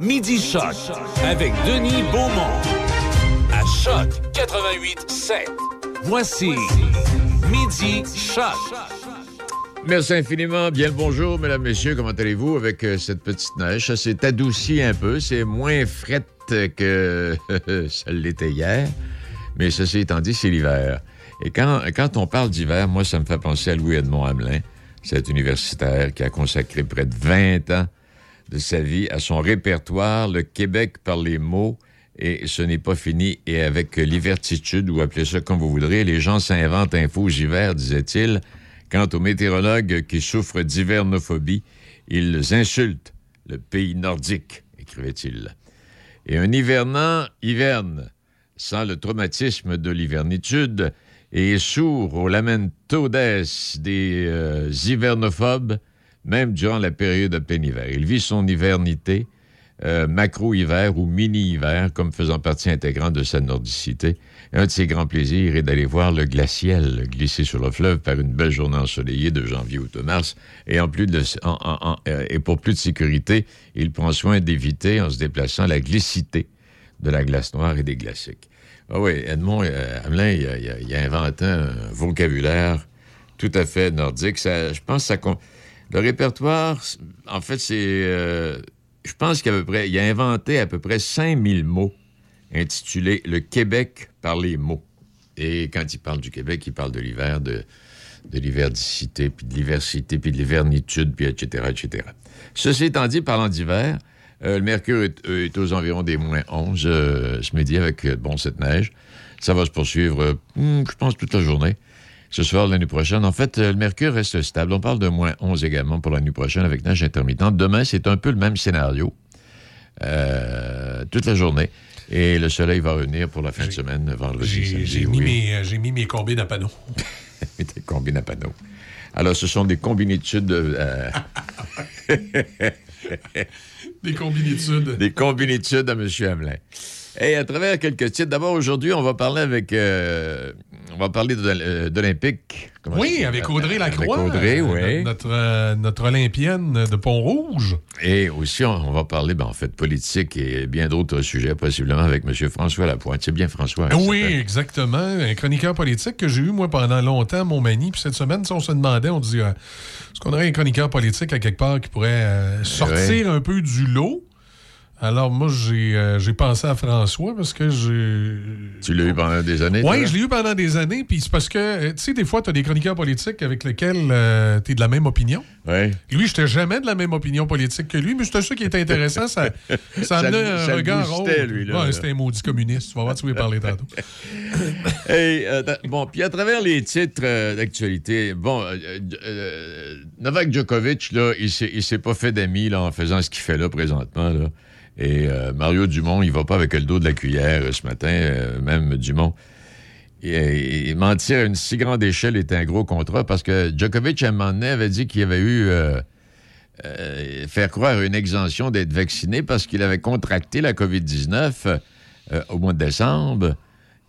Midi Choc avec Denis Beaumont. À Choc 88 7. Voici Midi Choc. Merci infiniment. Bien le bonjour, mesdames, messieurs. Comment allez-vous avec euh, cette petite neige? Ça s'est adouci un peu. C'est moins frette que ça l'était hier. Mais ceci étant dit, c'est l'hiver. Et quand, quand on parle d'hiver, moi, ça me fait penser à Louis-Edmond Hamelin, cet universitaire qui a consacré près de 20 ans de sa vie à son répertoire, le Québec par les mots, et ce n'est pas fini. Et avec l'ivertitude, ou appelez ça comme vous voudrez, les gens s'inventent un faux hiver, disait-il. Quant aux météorologues qui souffrent d'hivernophobie, ils insultent le pays nordique, écrivait-il. Et un hivernant hiverne sans le traumatisme de l'hivernitude et est sourd au lamento des euh, hivernophobes, même durant la période de plein hiver. Il vit son hivernité, euh, macro-hiver ou mini-hiver, comme faisant partie intégrante de sa nordicité. Un de ses grands plaisirs est d'aller voir le glaciel glisser sur le fleuve par une belle journée ensoleillée de janvier ou de mars. Et, en plus de, euh, et pour plus de sécurité, il prend soin d'éviter, en se déplaçant, la glicité de la glace noire et des glaciques. Ah oui, Edmond euh, Hamelin, il a, inventé un vocabulaire tout à fait nordique. Ça, je pense que ça... Le répertoire, en fait, c'est... Euh, je pense a, peu près, il a inventé à peu près 5000 mots intitulés « Le Québec par les mots ». Et quand il parle du Québec, il parle de l'hiver, de, de l'hiverdicité, puis de l'iversité, puis de l'hivernitude, puis etc., etc. Ceci étant dit, parlant d'hiver, euh, le mercure est, aux environs des moins 11 euh, ce midi avec, bon, cette neige. Ça va se poursuivre, hmm, je pense, toute la journée ce soir, l'année prochaine. En fait, euh, le mercure reste stable. On parle de moins 11 également pour l'année prochaine avec neige intermittente. Demain, c'est un peu le même scénario. Euh, toute la journée. Et le soleil va revenir pour la fin de semaine, vendredi, J'ai mis, mes, euh, mis mes combines à panneaux. Tes combines à panneaux. Alors, ce sont des combinitudes... des combinitudes. Des combinitudes à M. Hamelin. Et à travers quelques titres, d'abord aujourd'hui, on va parler avec on va parler euh, d'Olympique. Oui, avec Audrey Lacroix. Avec Audrey, oui. Notre, euh, notre Olympienne de Pont-Rouge. Et aussi, on, va parler, ben, en fait, politique et bien d'autres sujets, possiblement avec M. François Lapointe. C'est bien François. oui, exactement. Un chroniqueur politique que j'ai eu, moi, pendant longtemps, mon mani. Puis cette semaine, on se demandait, on dit, euh, est-ce qu'on aurait un chroniqueur politique à quelque part qui pourrait sortir un peu du lot? Alors, moi, euh, j'ai pensé à François parce que j'ai. Tu l'as eu pendant des années? Oui, je l'ai eu pendant des années. Puis c'est parce que, euh, tu sais, des fois, tu as des chroniqueurs politiques avec lesquels euh, tu es de la même opinion. Oui. Lui, je n'étais jamais de la même opinion politique que lui, mais c'était ça qui était intéressant. Ça, ça amenait un regard autre. lui, là. Ouais, c'était un maudit communiste. Tu vas voir, tu vas parler tantôt. hey, bon, puis à travers les titres d'actualité, bon, Novak Djokovic, là, il ne s'est pas fait d'amis en faisant ce qu'il fait là présentement. Là. Et euh, Mario Dumont, il va pas avec le dos de la cuillère euh, ce matin, euh, même Dumont. Mentir à une si grande échelle est un gros contrat parce que Djokovic, à un moment donné, avait dit qu'il avait eu faire croire une exemption d'être vacciné parce qu'il avait contracté la COVID-19 au mois de décembre.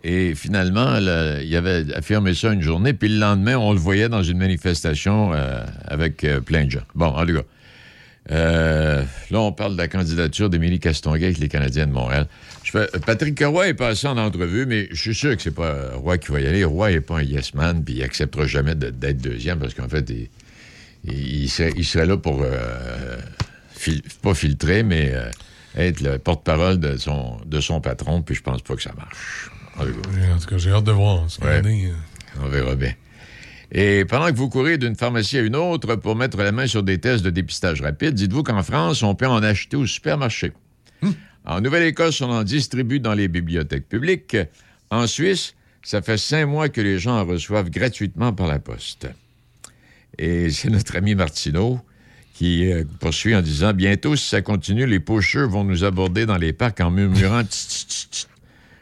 Et finalement, il avait affirmé ça une journée, puis le lendemain, on le voyait dans une manifestation avec plein de gens. Bon, en tout cas. Euh, là, on parle de la candidature d'Émilie Castonguay avec les Canadiens de Montréal. Patrick Roy est passé en entrevue, mais je suis sûr que c'est pas Roy qui va y aller. Roy n'est pas un yes man, puis il acceptera jamais d'être deuxième parce qu'en fait, il, serait, là pour euh, pas filtrer, mais euh, être le porte-parole de son, de son patron, puis je pense pas que ça marche. En tout cas, j'ai hâte de voir. On verra bien. Et pendant que vous courez d'une pharmacie à une autre pour mettre la main sur des tests de dépistage rapide, dites-vous qu'en France, on peut en acheter au supermarché. Hmm. En Nouvelle-Écosse, on en distribue dans les bibliothèques publiques. En Suisse, ça fait cinq mois que les gens en reçoivent gratuitement par la poste. Et c'est notre ami Martineau qui euh, poursuit en disant Bientôt, si ça continue, les pocheurs vont nous aborder dans les parcs en murmurant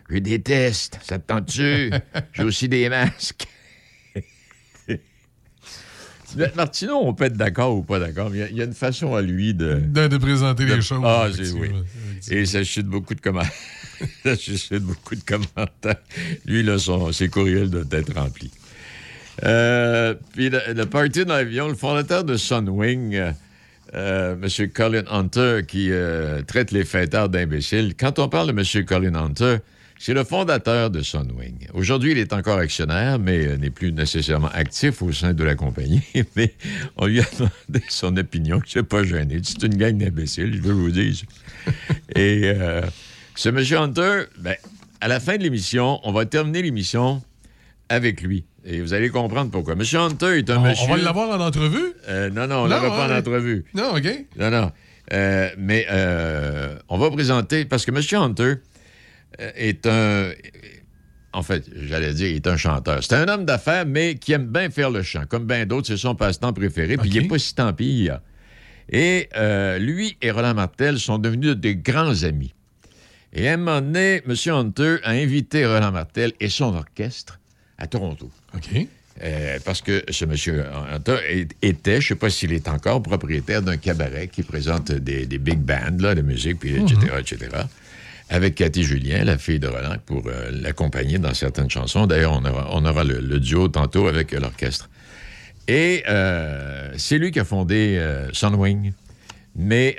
Je déteste, ça te tente-tu? J'ai aussi des masques. Martineau, on peut être d'accord ou pas d'accord, mais il y, a une façon à lui de... De, présenter les choses. Ah, oui. Et ça chute beaucoup de commentaires. ça suscite beaucoup de commentaires. Lui, là, son, ses courriels doivent être remplis. Euh, puis le, party dans l'avion, le fondateur de Sunwing, euh, M. Colin Hunter qui euh, traite les fêtards d'imbéciles. Quand on parle de M. Colin Hunter, c'est le fondateur de Sunwing. Aujourd'hui, il est encore actionnaire, mais euh, n'est plus nécessairement actif au sein de la compagnie. mais on lui a demandé son opinion. Je ne pas gêné. C'est une gang d'imbéciles, je veux vous dire. Et euh, ce M. Hunter, ben, à la fin de l'émission, on va terminer l'émission avec lui. Et vous allez comprendre pourquoi. M. Hunter est un On, monsieur... on va l'avoir en entrevue? Euh, non, non, on Non, l'aura pas en entrevue. Non, OK. Non, non. Euh, mais euh, on va présenter, parce que M. Hunter est un. En fait, j'allais dire, il est un chanteur. C'est un homme d'affaires, mais qui aime bien faire le chant. Comme bien d'autres, c'est son passe-temps préféré. Puis il n'est pas si tant pire. Et euh, lui et Roland Martel sont devenus de grands amis. Et à un moment donné, M. Hunter a invité Roland Martel et son orchestre à Toronto. OK. Euh, parce que ce monsieur Hunter était, je ne sais pas s'il est encore, propriétaire d'un cabaret qui présente des, des big bands là, de musique, puis etc., etc., avec Cathy Julien, la fille de Roland, pour euh, l'accompagner dans certaines chansons. D'ailleurs, on aura, on aura le, le duo tantôt avec euh, l'orchestre. Et euh, c'est lui qui a fondé Sunwing. Mais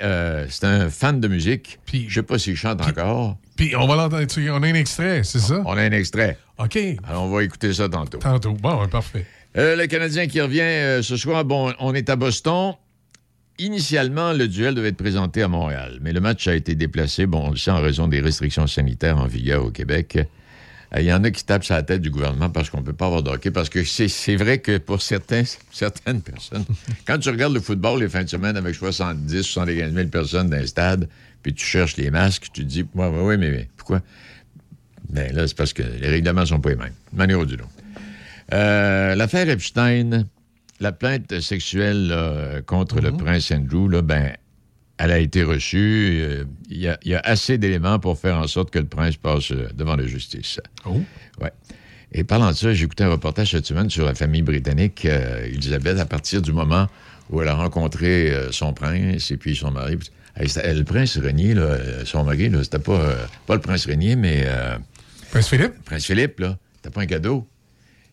c'est un fan de musique. Puis- je ne sais pas s'il chante encore. Puis on va l'entendre. On a un extrait, c'est ça? On a un extrait. OK. Alors, on va écouter ça tantôt. Tantôt. Bon, parfait. Le Canadien qui revient ce soir, bon, on est à Boston. Initialement, le duel devait être présenté à Montréal, mais le match a été déplacé, bon, on le sait, en raison des restrictions sanitaires en vigueur au Québec. Euh, Il y en a qui tapent sur la tête du gouvernement parce qu'on ne peut pas avoir de hockey, parce que c'est vrai que pour certains, certaines personnes, quand tu regardes le football les fins de semaine avec 70, 75 000 personnes dans les stades, puis tu cherches les masques, tu te dis, ouais, mais, pourquoi? Ben là, c'est parce que les règlements sont pas les mêmes, manière autre. Euh, L'affaire Epstein, la plainte sexuelle là, contre le prince Andrew, là, ben, elle a été reçue. Euh, Il y, a- il y a assez d'éléments pour faire en sorte que le prince passe euh, devant la justice. Oh. Ouais. Et parlant de ça, j'ai écouté un reportage cette semaine sur la famille britannique, euh, Elisabeth, à partir du moment où elle a rencontré euh, son prince et puis son mari. Le prince Régnier, là, son mari, c'était pas, pas le prince Régnier, mais Prince Philippe? Prince Philippe, là. C'était pas un cadeau.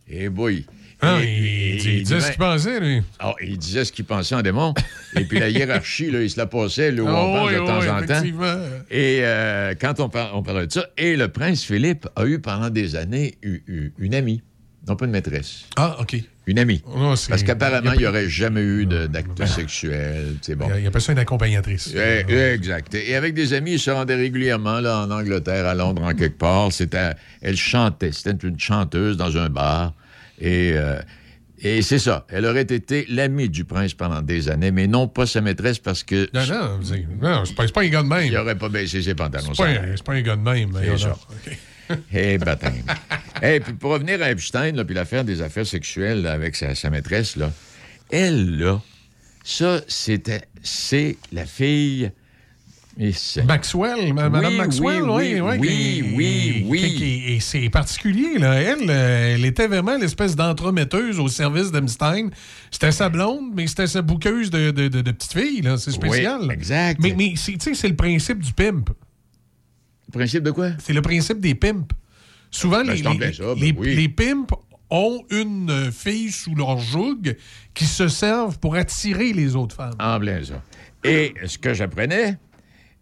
Et boy. Ah, Et- il, disait ce qu'il pensait, lui. ah, il disait ce qu'il pensait en démon. Et puis la hiérarchie, là, il se la passait là, où on Ah oui, de temps oui, en temps. Et euh, quand on, par- on parlait de ça, et le prince Philippe a eu pendant des années eu- eu- une amie, non pas une maîtresse, Ah, OK. une amie. Non, c'est- Parce qu'apparemment, il n'y a- aurait jamais eu de- d'acte sexuel. C'est bon. Il appelle ça une accompagnatrice. Eh, exact. Et avec des amis, il se rendait régulièrement là, en Angleterre, à Londres, en quelque part. C'était, elle chantait. C'était une chanteuse dans un bar. Et, euh, et c'est ça. Elle aurait été l'amie du prince pendant des années, mais non pas sa maîtresse parce que Non, non, c'est non, c'est pas, c'est pas un gars de même. il n'aurait pas baissé ses pantalons. C'est pas, un- c'est pas un gars de même. C'est ça. Eh, baptême. Et puis pour revenir à Epstein, là, puis l'affaire des affaires sexuelles là, avec sa, sa maîtresse, là, elle, là, ça, c'était, c'est la fille. Maxwell, ma- Madame Oui, Maxwell, oui, oui, oui, oui, oui, c'est particulier, là. Elle, euh, elle était vraiment l'espèce d'entremetteuse au service d'Epstein. C'était sa blonde, mais c'était sa bouqueuse de, de, de, de petite fille, là. C'est spécial. Exact. Mais, tu sais, c'est le principe du pimp. Le principe de quoi? C'est le principe des pimps. Souvent, Ben, les, ça, ben les pimps ont une euh, fille sous leur joug qui se servent pour attirer les autres femmes. En plein ça. Et ce que j'apprenais,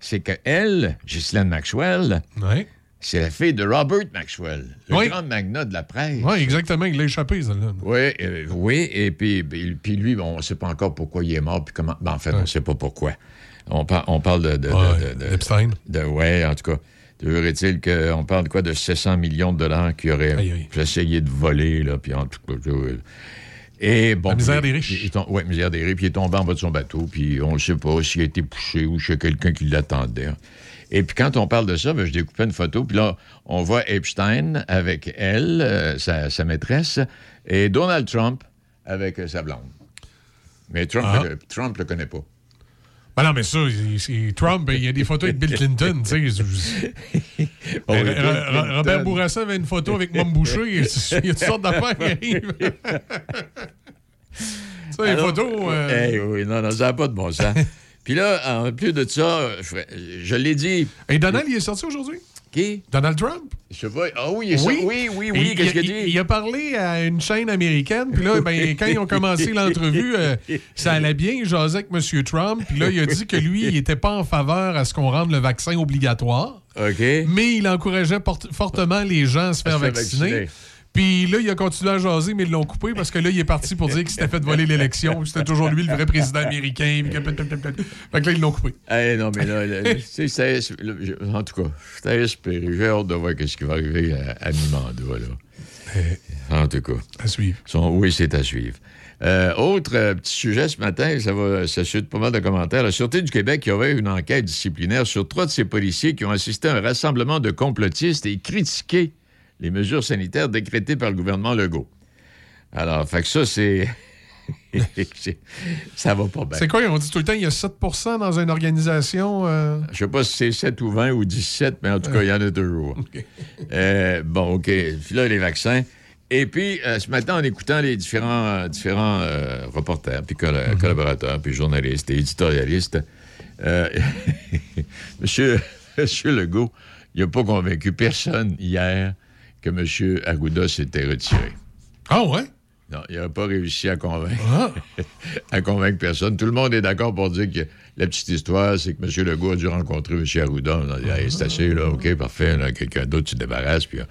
c'est que elle, Ghislaine Maxwell, Oui, c'est la fille de Robert Maxwell, le Oui. grand magnat de la presse. ouais, exactement. Il l'a échappé, celle-là. Oui, euh, oui, et puis, puis lui, bon, on ne sait pas encore pourquoi il est mort, puis comment. Ben, en fait, on ne sait pas pourquoi. On, par- on parle de. de, de- Ouais, de- de- Epstein. de- ouais, en tout cas. Est-il qu'on parle de quoi? De 700 millions de dollars qu'il aurait Aïe, aïe. essayé de voler, là, puis en tout cas. Et bon. La misère puis- des riches. Oui, misère des riches, puis il est tombé en bas de son bateau, puis on ne sait pas s'il a été poussé ou s'il y a quelqu'un qui l'attendait. Et puis quand on parle de ça, ben, je découpais une photo, puis là, on voit Epstein avec elle, euh, sa, sa maîtresse, et Donald Trump avec euh, sa blonde. Mais Trump, Ah. le, Trump le connaît pas. Ben non, mais ça, Trump, il y a des photos avec Bill Clinton, tu sais. Oh. Robert Bourassa avait une photo avec Mom Boucher. Il y a toutes sortes d'affaires qui arrivent. tu sais, les photos. euh, eh oui, non, non, ça n'a pas de bon sens. Puis là, en plus de ça, je, je l'ai dit, Et Donald, il est sorti aujourd'hui? Qui? Donald Trump. Je pas. Ah oui, oui, oui, oui, oui. Qu'est-ce il, qu'il dit? il a parlé à une chaîne américaine, puis là, ben, quand ils ont commencé l'entrevue, euh, ça allait bien, il jasait avec M. Trump, puis là, il a dit que lui, il n'était pas en faveur à ce qu'on rende le vaccin obligatoire, OK. mais il encourageait fortement les gens à se faire se faire vacciner. vacciner. Puis là, il a continué à jaser, mais ils l'ont coupé parce que là, il est parti pour dire qu'il s'était fait voler l'élection. C'était toujours lui le vrai président américain. que- Fait que là, ils l'ont coupé. Eh non, mais là, tu sais, en tout cas, j'étais espéré. J'ai hâte de voir ce qui va arriver à, à mi-mandat, là. En tout cas. À suivre. Son- oui, c'est à suivre. Euh, autre euh, petit sujet ce matin, ça va ça suscite pas mal de commentaires. La Sûreté du Québec qui aurait une enquête disciplinaire sur trois de ses policiers qui ont assisté à un rassemblement de complotistes et critiqué les mesures sanitaires décrétées par le gouvernement Legault. Alors, fait que ça, c'est. ça va pas bien. C'est quoi, on dit tout le temps, il y a 7% dans une organisation. euh, Je sais pas si c'est 7 ou 20 ou 17, mais en tout cas, il y en a toujours. Euh, bon, OK. Puis là, les vaccins. Et puis, euh, ce matin, en écoutant les différents, différents euh, reporters, puis Mhm. collaborateurs, puis journalistes et éditorialistes, monsieur, monsieur Legault, il n'a pas convaincu personne hier que M. Arruda s'était retiré. Ah ouais? Non, il n'a pas réussi à convaincre, Ah. à convaincre personne. Tout le monde est d'accord pour dire que la petite histoire, c'est que M. Legault a dû rencontrer M. Arruda. On a dit, c'est assez, là, OK, parfait, quelqu'un d'autre, tu te débarrasses. Puis, euh,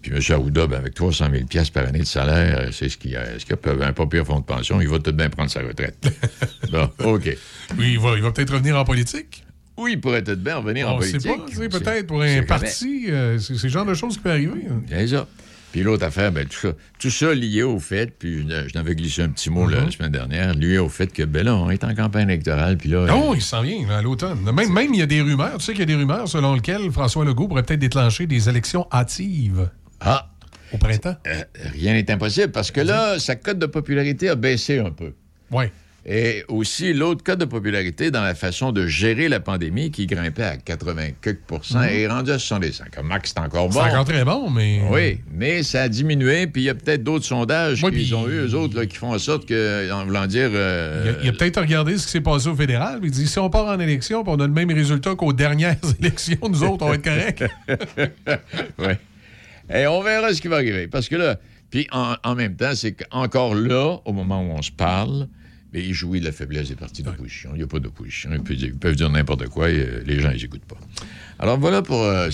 puis M. Arruda, ben, avec 300 000 piastres par année de salaire, euh, c'est ce qu'il a, ce qu'il a un pas pire fonds de pension. Il va tout de bien prendre sa retraite. bon, OK. Oui, il va, il va peut-être revenir en politique. Oui, il pourrait tout bien revenir en On sait politique. pas, peut-être pour un parti. euh, c'est le genre de choses qui peut arriver. hein. Bien ça. Puis l'autre affaire, ben, tout, ça, tout ça lié au fait, puis je, n'avais glissé un petit mot Mm-hmm. la semaine dernière, lié au fait que, ben là, on est en campagne électorale, puis là... Non, il s'en vient là, à l'automne. Même, même, il y a des rumeurs. Tu sais qu'il y a des rumeurs selon lesquelles François Legault pourrait peut-être déclencher des élections hâtives Ah, au printemps. Euh, rien n'est impossible parce que là, sa cote de popularité a baissé un peu. Oui. Et aussi, l'autre cote de popularité dans la façon de gérer la pandémie qui grimpait à 80 quelques pourcents est rendu à 65. Max, c'est encore bon. C'est encore très bon, mais. Oui, mais ça a diminué, puis il y a peut-être d'autres sondages qu'ils ont eu, eux autres, là, qui font en sorte que, en voulant dire... euh, Il a, il a peut-être regardé ce qui s'est passé au fédéral. puis Il dit si on part en élection puis on a le même résultat qu'aux dernières élections, nous autres, on va être corrects. Oui. Et on verra ce qui va arriver. Parce que là, puis en, en même temps, c'est qu'encore là, au moment où on se parle, mais il jouit de la faiblesse des partis d'opposition. Il n'y a pas d'opposition. Ils ils peuvent dire n'importe quoi et euh, les gens, ils n'écoutent pas. Alors voilà pour euh,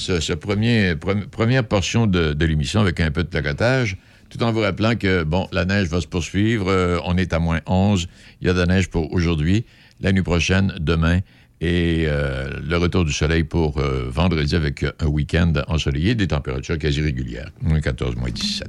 première portion de, de l'émission avec un peu de placotage, tout en vous rappelant que, bon, la neige va se poursuivre. Euh, on est à moins 11. Il y a de la neige pour aujourd'hui, la nuit prochaine, demain et euh, le retour du soleil pour vendredi avec un week-end ensoleillé, des températures quasi régulières, moins 14, moins 17.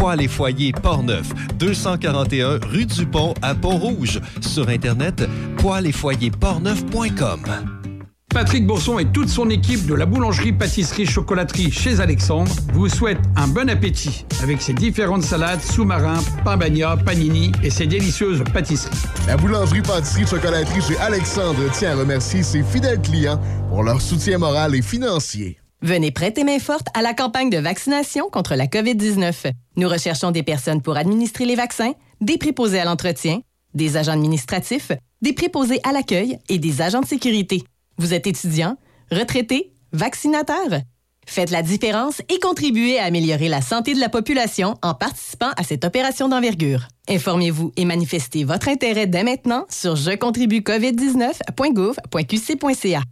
Poêles et foyers Portneuf, 241 rue du Pont à Pont-Rouge. Sur Internet, poêles et foyers portneuf.com. Patrick Bourson et toute son équipe de la boulangerie, pâtisserie, chocolaterie chez Alexandre vous souhaitent un bon appétit avec ses différentes salades, sous-marins, pain bagna, panini et ses délicieuses pâtisseries. La boulangerie, pâtisserie, chocolaterie chez Alexandre tient à remercier ses fidèles clients pour leur soutien moral et financier. Venez prêter main forte à la campagne de vaccination contre la COVID-19. Nous recherchons des personnes pour administrer les vaccins, des préposés à l'entretien, des agents administratifs, des préposés à l'accueil et des agents de sécurité. Vous êtes étudiant, retraité, vaccinateur? Faites la différence et contribuez à améliorer la santé de la population en participant à cette opération d'envergure. Informez-vous et manifestez votre intérêt dès maintenant sur jecontribuecovid19.gouv.qc.ca.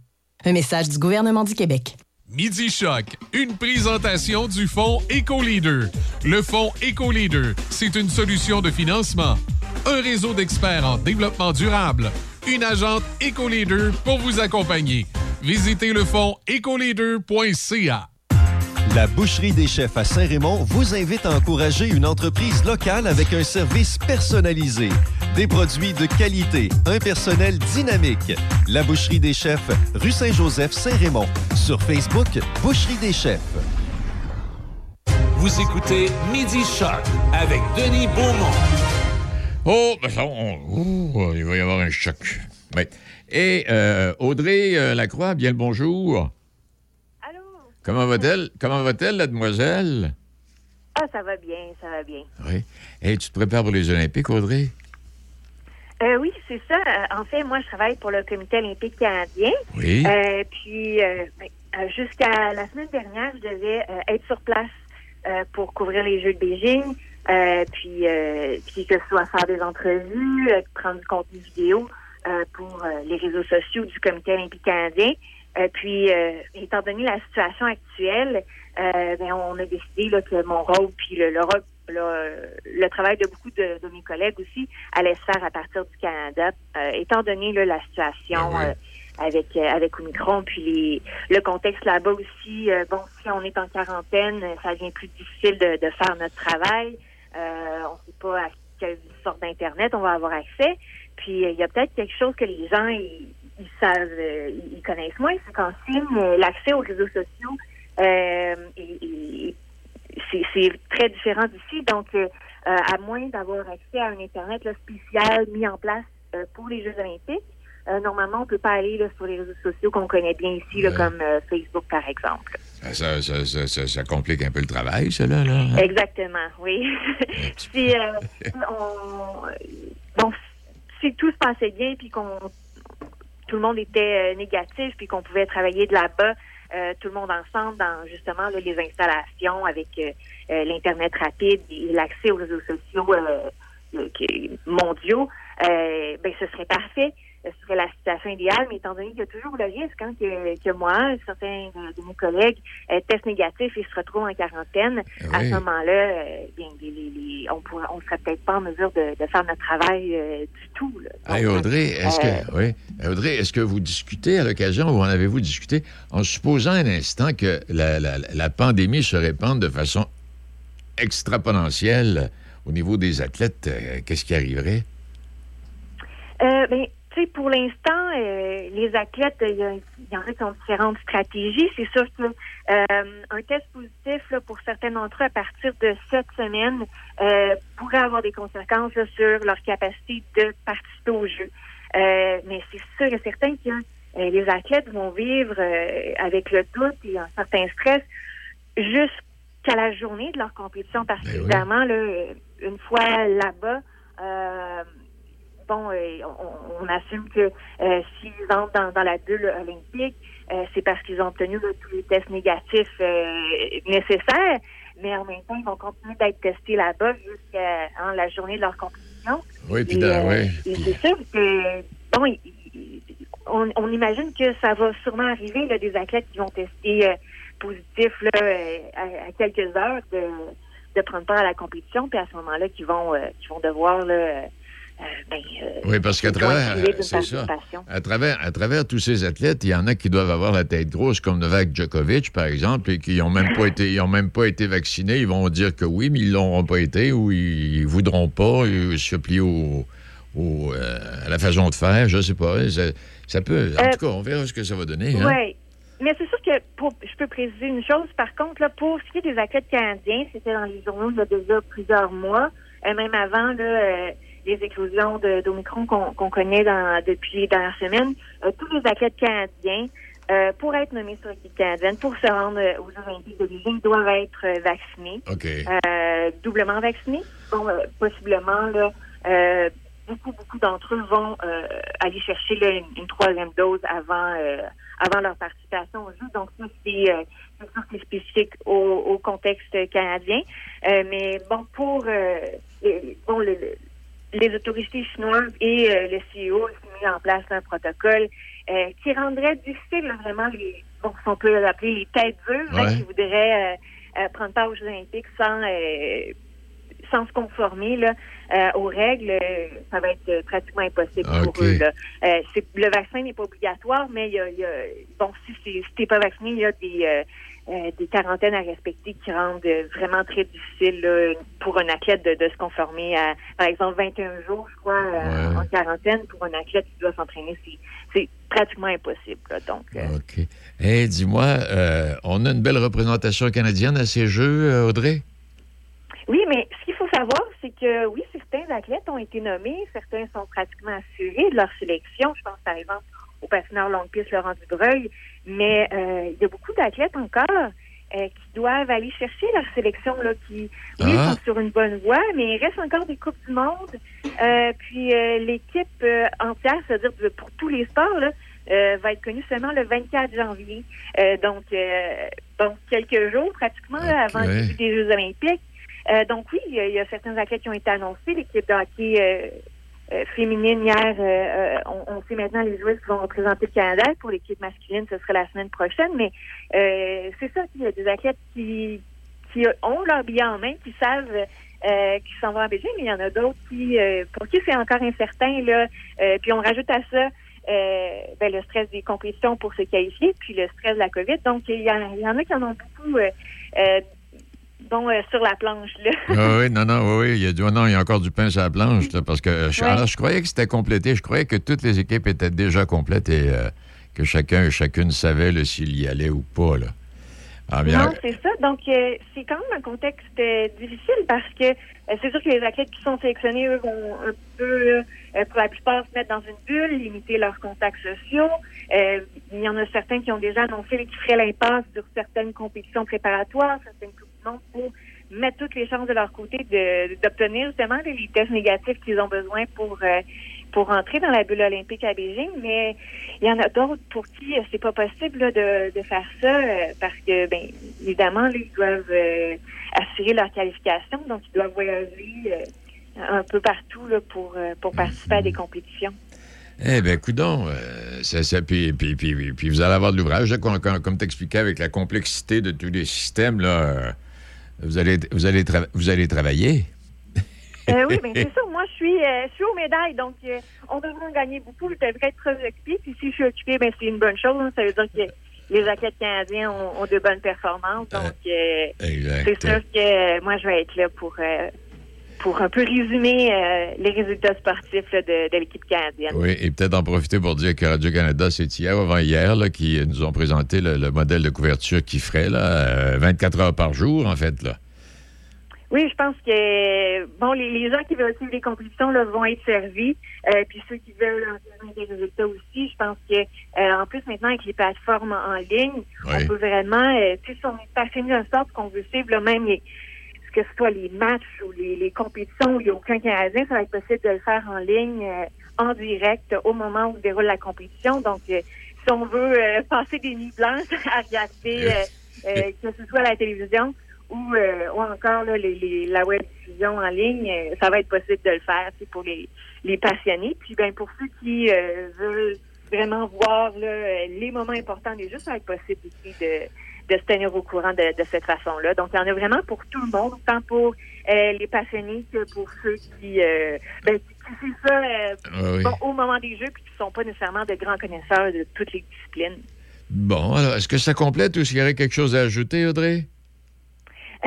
Un message du gouvernement du Québec. Midi Choc, une présentation du fonds EcoLeader. Le fonds EcoLeader, c'est une solution de financement, un réseau d'experts en développement durable, une agente EcoLeader pour vous accompagner. Visitez le fonds ecoleader.ca. La Boucherie des Chefs à Saint-Raymond vous invite à encourager une entreprise locale avec un service personnalisé, des produits de qualité, un personnel dynamique. La Boucherie des Chefs, rue Saint-Joseph, Saint-Raymond. Sur Facebook, Boucherie des Chefs. Vous écoutez Midi Choc avec Denis Beaumont. Oh, ben ça, on- ouh, il va y avoir un choc. Oui. Et euh, Audrey euh, Lacroix, bien le bonjour. Allô? Comment va-t-elle? Comment va-t-elle, la demoiselle? Ah, ça va bien, ça va bien. Oui. Et tu te prépares pour les Olympiques, Audrey? Euh, oui, c'est ça. Euh, en fait, moi, je travaille pour le Comité olympique canadien. Oui. Euh, puis, euh, ben, euh, jusqu'à la semaine dernière, je devais euh, être sur place euh, pour couvrir les Jeux de Beijing. Euh, puis, euh, puis que ce soit faire des entrevues, prendre du contenu vidéo euh, pour les réseaux sociaux du Comité olympique canadien. Euh, puis, euh, étant donné la situation actuelle, euh, ben, on a décidé là, que mon rôle, puis le, le, rôle- le, le travail de beaucoup de, de mes collègues aussi, allait se faire à partir du Canada, euh, étant donné là, la situation Ben ouais. euh, avec euh, avec Omicron, puis les, le contexte là-bas aussi. euh, bon, si on est en quarantaine, euh, ça devient plus difficile de, de faire notre travail. Euh, on ne sait pas à quelle sorte d'internet on va avoir accès. Puis euh, il y a peut-être quelque chose que les gens ils, ils savent, euh, ils connaissent moins, c'est qu'en Chine, euh, l'accès aux réseaux sociaux euh, est- est- c'est très différent d'ici. Donc, euh, euh, à moins d'avoir accès à un Internet là, spécial mis en place euh, pour les Jeux olympiques, euh, normalement, on peut pas aller là, sur les réseaux sociaux qu'on connaît bien ici, là, comme Facebook, par exemple. Ça, ça, ça, ça- ça- ça complique un peu le travail, ça, là. là. Exactement, oui. si, on, bon, si tout se passait bien, puis qu'on tout le monde était négatif, puis qu'on pouvait travailler de là-bas, euh, tout le monde ensemble dans justement les installations avec euh, euh, l'internet rapide et l'accès aux réseaux sociaux mondiaux, ben ce serait parfait. Ce serait la situation idéale, mais étant donné qu'il y a toujours le risque hein, que, que moi, certains de, mes collègues euh, testent négatifs et se retrouvent en quarantaine, à ce moment-là, euh, bien, les- les- les- on on serait peut-être pas en mesure de, de faire notre travail euh, du tout. là. Hey, Donc, Audrey, est-ce euh, que, oui. Audrey, est-ce que vous discutez à l'occasion ou en avez-vous discuté? En supposant un instant que la, la- la pandémie se répande de façon extraponentielle au niveau des athlètes, euh, qu'est-ce qui arriverait? Euh, ben, tu sais, pour l'instant, euh, les athlètes, il y, en a qui ont différentes stratégies. C'est sûr que euh, un test positif là, pour certains d'entre eux à partir de cette semaine euh, pourrait avoir des conséquences là, sur leur capacité de participer au jeu. Euh, mais c'est sûr et certain que euh, les athlètes vont vivre euh, avec le doute et un certain stress jusqu'à la journée de leur compétition, particulièrement là, euh, une fois là-bas. Bon, euh, on, on assume que euh, s'ils entrent dans, dans la bulle olympique, euh, c'est parce qu'ils ont obtenu là, tous les tests négatifs nécessaires, mais en même temps, ils vont continuer d'être testés là-bas jusqu'à hein, la journée de leur compétition. Oui, puis et c'est sûr que, bon, il- on, on imagine que ça va sûrement arriver, là, des athlètes qui vont tester euh, positif là, euh, à, à quelques heures de, de prendre part à la compétition, puis à ce moment-là, qui vont, euh, qui vont devoir, là, euh, ben, euh, Oui, parce qu'à travers, c'est ça. À travers, à travers tous ces athlètes, il y en a qui doivent avoir la tête grosse, comme Novak Djokovic, par exemple, et qui n'ont même pas été, ils ont même pas été vaccinés. Ils vont dire que oui, mais ils l'auront pas été ou ils voudront pas ils se plier au, au, euh, à la façon de faire. Je sais pas. Ça, ça peut. En Euh, tout cas, on verra ce que ça va donner. hein. Oui. Mais c'est sûr que pour, je peux préciser une chose, par contre, là, pour ce qui est des athlètes canadiens, c'était dans les journaux il y a déjà plusieurs mois, même avant là, les éclosions d'Omicron qu'on connaît dans, depuis les dernières semaines, euh, tous les athlètes canadiens, euh, pour être nommés sur l'équipe canadienne, pour se rendre euh, aux Jeux olympiques de Beijing, doivent être vaccinés. Doublement vaccinés. Bon, possiblement, là, beaucoup, beaucoup d'entre eux vont aller chercher là, une, une troisième dose avant, avant leur participation au jeu. Donc, ça, c'est, c'est spécifique au, au contexte canadien. Euh, mais bon, pour euh, bon, le- les autorités chinoises et euh, le CEO ont mis en place un protocole euh, qui rendrait difficile là, vraiment les, bon, si on peut l'appeler les têtes dures, qui voudraient euh, euh, prendre part aux Jeux olympiques sans euh, sans se conformer là, euh, aux règles, euh, ça va être pratiquement impossible pour eux. Là. Euh, c'est- le vaccin n'est pas obligatoire, mais il y a, il y a- bon, si c'est si t'es pas vacciné, il y a des euh, des quarantaines à respecter qui rendent euh, vraiment très difficile là, pour un athlète de, de se conformer à, par exemple, 21 jours, je crois, euh, Ouais. en quarantaine pour un athlète qui doit s'entraîner. C'est, pratiquement impossible. là. donc, OK. Hey, dis-moi, euh, on a une belle représentation canadienne à ces Jeux, Audrey? Oui, mais ce qu'il faut savoir, c'est que oui, certains athlètes ont été nommés, certains sont pratiquement assurés de leur sélection. Je pense par exemple au patineur longue piste Laurent Dubreuil, mais euh, il y a beaucoup d'athlètes encore euh, qui doivent aller chercher leur sélection, là, qui oui, Ah. sont sur une bonne voie, mais il reste encore des coupes du monde. Euh, puis euh, l'équipe euh, entière, c'est-à-dire pour tous les sports, là, euh, va être connue seulement le 24 janvier. Euh, donc, euh, donc quelques jours pratiquement là, avant le début des Jeux olympiques. Euh, donc oui, il y, a, certains athlètes qui ont été annoncés. L'équipe de hockey féminine hier, euh, euh, on, on sait maintenant les joueuses qui vont représenter le Canada. Pour l'équipe masculine, ce sera la semaine prochaine. Mais euh, c'est ça, il y a des athlètes qui, qui ont leur billet en main, qui savent euh, qui s'en vont à Beijing, mais il y en a d'autres qui, euh, pour qui c'est encore incertain. Là. Euh, puis on rajoute à ça euh, ben, le stress des compétitions pour se qualifier, puis le stress de la COVID. Donc, il y, en, il y en a qui en ont beaucoup euh, euh, bon, euh, sur la planche. Là. Ah oui, non, non, oui, oui, il y a, du- non, il y a encore du pain sur la planche, là, parce que je, Ouais. alors, je croyais que c'était complété. Je croyais que toutes les équipes étaient déjà complètes et euh, que chacun et chacune savait s'il y allait ou pas. Là. Ah, bien, Non, c'est ça. Donc, euh, c'est quand même un contexte difficile parce que c'est sûr que les athlètes qui sont sélectionnés, eux, vont un peu, pour la plupart, se mettre dans une bulle, limiter leurs contacts sociaux. Il y en a certains qui ont déjà annoncé qu'ils feraient l'impasse sur certaines compétitions préparatoires, certaines coupes monde pour mettre toutes les chances de leur côté d'obtenir justement les tests négatifs qu'ils ont besoin pour euh, pour entrer dans la bulle olympique à Beijing, mais il y en a d'autres pour qui euh, c'est pas possible de, de faire ça euh, parce que, ben, évidemment, là, ils doivent euh, assurer leur qualification, donc ils doivent voyager euh, un peu partout là, pour, euh, pour participer à des compétitions. Eh bien, coudon, ça, ça, puis, puis, puis, puis- vous allez avoir de l'ouvrage, comme, comme, t'expliquais, avec la complexité de tous les systèmes, là, euh, vous, allez, vous, allez vous allez travailler. Euh, oui, ben c'est ça. Moi, je suis, euh, je suis aux médailles, donc euh, on devrait en gagner beaucoup. Je devrais être très occupée. Puis si je suis occupée, ben c'est une bonne chose. hein. Ça veut dire que les athlètes canadiens ont, ont de bonnes performances. Donc, c'est sûr que moi, je vais être là pour, pour un peu résumer euh, les résultats sportifs là, de, de l'équipe canadienne. Oui, et peut-être en profiter pour dire que Radio-Canada, c'est hier ou avant-hier qui nous ont présenté le, le modèle de couverture qu'ils ferait, là, euh, 24 heures par jour, en fait. Là. Oui, je pense que bon, les, les gens qui veulent suivre les compétitions là, vont être servis. Euh, puis ceux qui veulent en des résultats aussi, je pense que euh, en plus maintenant avec les plateformes en, en ligne, Oui. on peut vraiment, euh, si on est passionné d'un sport qu'on veut suivre là, même les, que ce soit les matchs ou les, les compétitions où il n'y a aucun Canadien, ça va être possible de le faire en ligne, euh, en direct, au moment où se déroule la compétition. Donc, euh, si on veut euh, passer des nuits blanches à regarder, euh, euh, que ce soit à la télévision ou, euh, ou encore là, les, les- la web diffusion en ligne, euh, ça va être possible de le faire c'est pour les, les passionnés. Puis ben pour ceux qui euh, veulent vraiment voir là, euh, les moments importants des jeux, ça va être possible aussi de, de se tenir au courant de, de cette façon-là. Donc, il y en a vraiment pour tout le monde, tant pour euh, les passionnés que pour ceux qui, euh, ben, qui suivent ça euh, Ah oui. bon, au moment des jeux puis qui ne sont pas nécessairement de grands connaisseurs de toutes les disciplines. Bon, alors, est-ce que ça complète ou s'il y aurait quelque chose à ajouter, Audrey?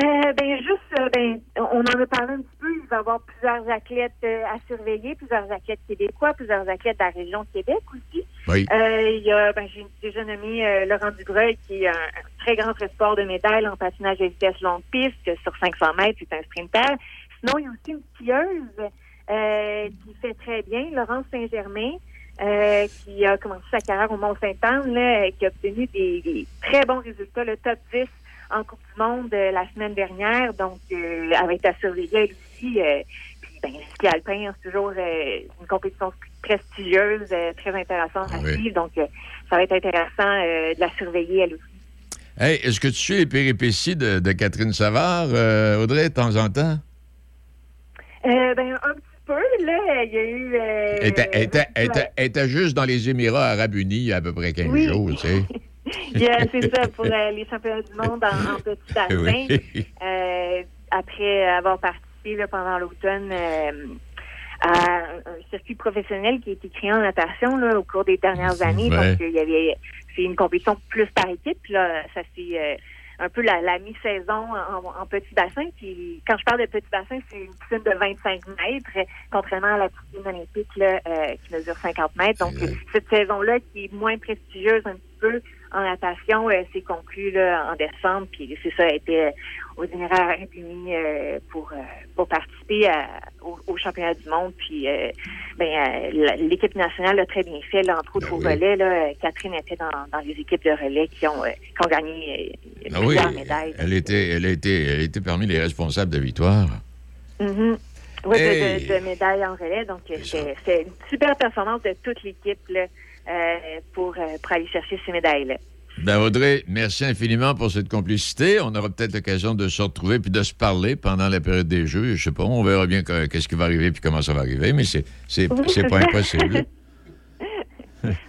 Ben juste, ben, on en a parlé un petit peu. Il va y avoir plusieurs athlètes euh, à surveiller, plusieurs athlètes québécois, plusieurs athlètes de la région de Québec aussi. Oui. Euh, il y a, ben, j'ai déjà nommé euh, Laurent Dubreuil, qui est un, un très grand sport de médaille en patinage à vitesse longue piste sur 500 mètres. C'est un sprinter. Sinon, il y a aussi une skieuse euh, qui fait très bien, Laurence Saint-Germain. euh, qui a commencé sa carrière au Mont-Saint-Anne, là, qui a obtenu des, des très bons résultats, le top 10 en Coupe du Monde euh, la semaine dernière. Donc, euh, être à surveiller elle aussi. euh, puis, ben, le ski alpin, c'est toujours euh, une compétition prestigieuse, très intéressante à Oui. suivre. Donc, ça va être intéressant de la surveiller elle aussi. Hey, est-ce que tu suis les péripéties de, de Catherine Savard, Audrey, de temps en temps? Ben, un petit peu, là, il y a eu... Elle était, elle juste dans les Émirats arabes unis il y a à peu près 15 Oui. jours, tu sais. Il y a- C'est ça, pour euh, les championnats du monde en, en petit bassin. Oui. Euh, après avoir participé là, pendant l'automne euh, à un, circuit professionnel qui a été créé en natation là, au cours des dernières années. Ouais. Donc, euh, il y avait c'est une compétition plus par équipe. Là, ça c'est euh, un peu la, la mi-saison en, en petit bassin. Puis quand je parle de petit bassin, c'est une piscine de 25 mètres, contrairement à la piscine olympique là, euh, qui mesure 50 mètres. Donc, cette saison-là, qui est moins prestigieuse un petit peu en natation, euh, s'est conclue là, en décembre. Puis c'est ça, a été euh, aux Émirats arabes unis euh, pour, euh, pour participer à- au, au championnat du monde. Puis ben, l'équipe nationale a très bien fait, là, entre autres Ben au oui. relais. Là, Catherine était dans, dans les équipes de relais qui ont, qui ont gagné Ah oui, plusieurs médailles. elle était, elle, était, elle était parmi les responsables de victoire. Mhm. Oui, de- Hey! de, de médailles en relais. Donc, c'est c'est une super performance de toute l'équipe pour, euh, pour aller chercher ces médailles-là. Ben Audrey, merci infiniment pour cette complicité. On aura peut-être l'occasion de se retrouver puis de se parler pendant la période des Jeux. Je sais pas, on verra bien que- qu'est-ce qui va arriver puis comment ça va arriver, mais c'est c'est Oui, pas impossible.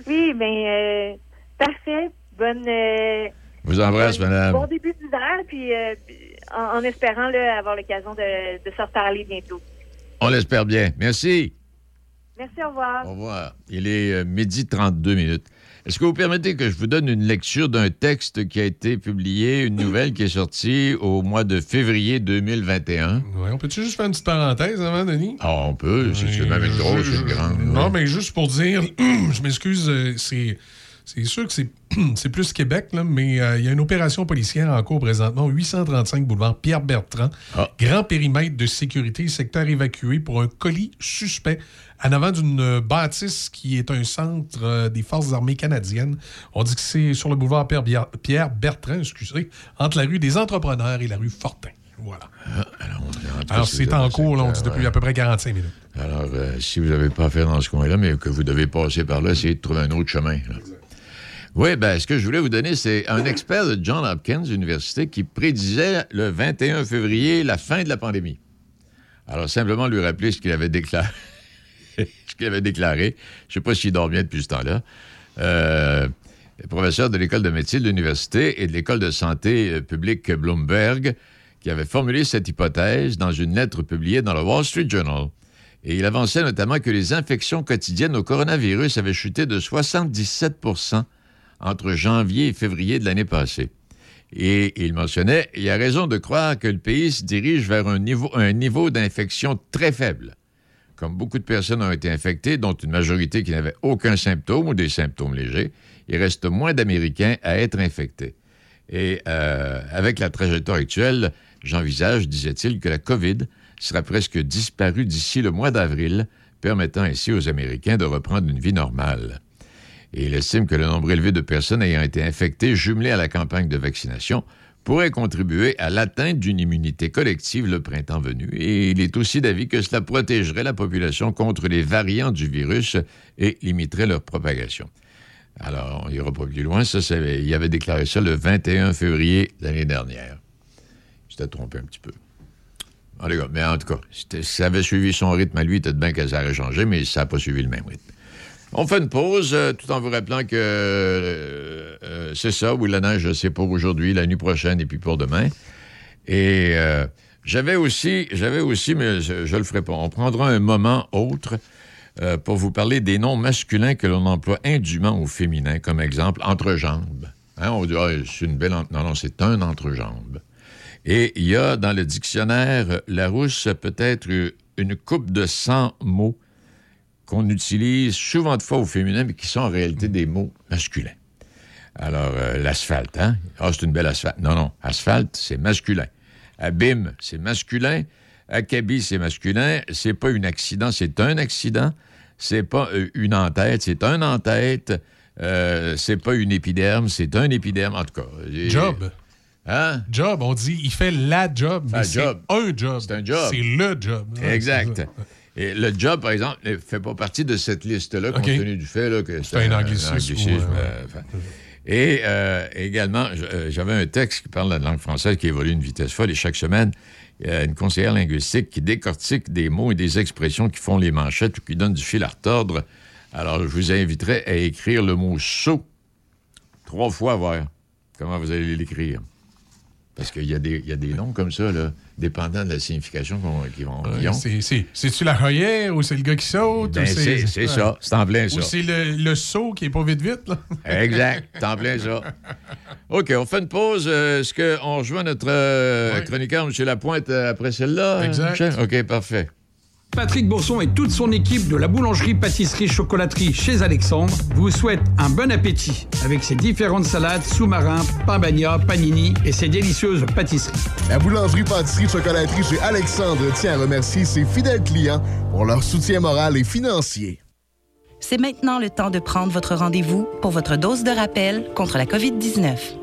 Oui, bien, euh, parfait. Bonne. euh, vous embrasse, bonne- madame. Bon début d'hiver, puis euh, en, en espérant là, avoir l'occasion de, de se reparler bientôt. On l'espère bien. Merci. Merci, au revoir. Au revoir. Il est euh, midi 32 minutes. Est-ce que vous permettez que je vous donne une lecture d'un texte qui a été publié, une nouvelle qui est sortie au mois de février 2021? Ouais, on peut-tu juste faire une petite parenthèse avant, Denis? Ah, on peut. Si tu veux même une grosse, une grande. Non, oui. mais juste pour dire, je m'excuse, euh, c'est. C'est sûr que c'est c'est plus Québec, là, mais euh, il y a une opération policière en cours présentement au 835 boulevard Pierre-Bertrand. Ah. Grand périmètre de sécurité, secteur évacué pour un colis suspect en avant d'une bâtisse qui est un centre euh, des Forces armées canadiennes. On dit que c'est sur le boulevard Pierre- Pierre-Bertrand, excusez, entre la rue des Entrepreneurs et la rue Fortin. Voilà. Alors, c'est en cours, là, on dit depuis à peu près 45 minutes. Alors, euh, si vous n'avez pas fait dans ce coin-là, mais que vous devez passer par là, essayez de trouver un autre chemin. là. Oui, ben, ce que je voulais vous donner, c'est un expert de John Hopkins Université qui prédisait le 21 février la fin de la pandémie. Alors, simplement lui rappeler ce qu'il avait déclaré. ce qu'il avait déclaré. Je ne sais pas s'il dort bien depuis ce temps-là. Euh, professeur de l'école de médecine de l'université et de l'école de santé euh, publique Bloomberg, qui avait formulé cette hypothèse dans une lettre publiée dans le Wall Street Journal. Et il avançait notamment que les infections quotidiennes au coronavirus avaient chuté de 77% entre janvier et février de l'année passée. Et il mentionnait, il y a raison de croire que le pays se dirige vers un niveau, un niveau d'infection très faible. Comme beaucoup de personnes ont été infectées, dont une majorité qui n'avait aucun symptôme ou des symptômes légers, il reste moins d'Américains à être infectés. Et euh, avec la trajectoire actuelle, j'envisage, disait-il, que la COVID sera presque disparue d'ici le mois d'avril, permettant ainsi aux Américains de reprendre une vie normale. Et il estime que le nombre élevé de personnes ayant été infectées, jumelé à la campagne de vaccination, pourrait contribuer à l'atteinte d'une immunité collective le printemps venu. Et il est aussi d'avis que cela protégerait la population contre les variants du virus et limiterait leur propagation. Alors, on n'ira pas plus loin. Ça, il avait déclaré ça le 21 février l'année dernière. Je t'ai trompé un petit peu. En tout cas, mais en tout cas, ça avait suivi son rythme à lui, peut-être bien que ça aurait changé, mais ça n'a pas suivi le même rythme. On fait une pause, euh, tout en vous rappelant que euh, euh, c'est ça, oui, la neige, c'est pour aujourd'hui, la nuit prochaine et puis pour demain. Et j'avais aussi, j'avais aussi, mais je, je le ferai pas. On prendra un moment autre pour vous parler des noms masculins que l'on emploie indûment au féminin, comme exemple entrejambe. Hein, on dit, ah, c'est une belle. Non, non, c'est un entrejambe. Et il y a dans le dictionnaire Larousse peut-être une coupe de 100 mots qu'on utilise souvent de fois au féminin, mais qui sont en réalité des mots masculins. Alors, euh, l'asphalte, hein? Ah, c'est une belle asphalte. Non, non. Asphalte, c'est masculin. Abîme, c'est masculin. Acabit, c'est masculin. C'est pas un accident, c'est un accident. C'est pas euh, une en-tête, c'est un en-tête. Euh, c'est pas une épiderme, c'est un épiderme. En tout cas. Job. Hein? Job, on dit, il fait la job, mais Un c'est job. un job. C'est un job. C'est le job. Ouais, Exact. Et le job, par exemple, ne fait pas partie de cette liste-là, compte tenu du fait là, que C'est un anglicisme, ouais, ouais. euh, Et euh, également, euh, j'avais un texte qui parle de la langue française qui évolue à une vitesse folle et chaque semaine, il y a une conseillère linguistique qui décortique des mots et des expressions qui font les manchettes ou qui donnent du fil à retordre. Alors, je vous inviterai à écrire le mot saut trois fois, voir comment vous allez l'écrire? Parce qu'il y, a des- y a des noms comme ça, là, dépendant de la signification qu'ils vont. c'est- C'est-tu la royère ou c'est le gars qui saute? Ben, ou c'est ça, c'est en plein Ou ça. c'est le, le saut qui est pas vite vite, là? Exact, c'est en plein ça. OK, on fait une pause. Euh, Est-ce qu'on rejoint notre euh, chroniqueur, M. Lapointe, euh, après celle-là? euh, Exact. Michel? OK, parfait. Patrick Bourson et toute son équipe de la boulangerie-pâtisserie-chocolaterie chez Alexandre vous souhaitent un bon appétit avec ses différentes salades, sous-marins, pain bagna, panini et ses délicieuses pâtisseries. La boulangerie-pâtisserie-chocolaterie chez Alexandre tient à remercier ses fidèles clients pour leur soutien moral et financier. C'est maintenant le temps de prendre votre rendez-vous pour votre dose de rappel contre la COVID-19.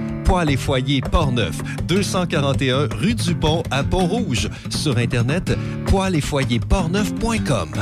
Poêles et foyers Portneuf, 241 rue du Pont à Pont-Rouge. Sur Internet, portneuf.com.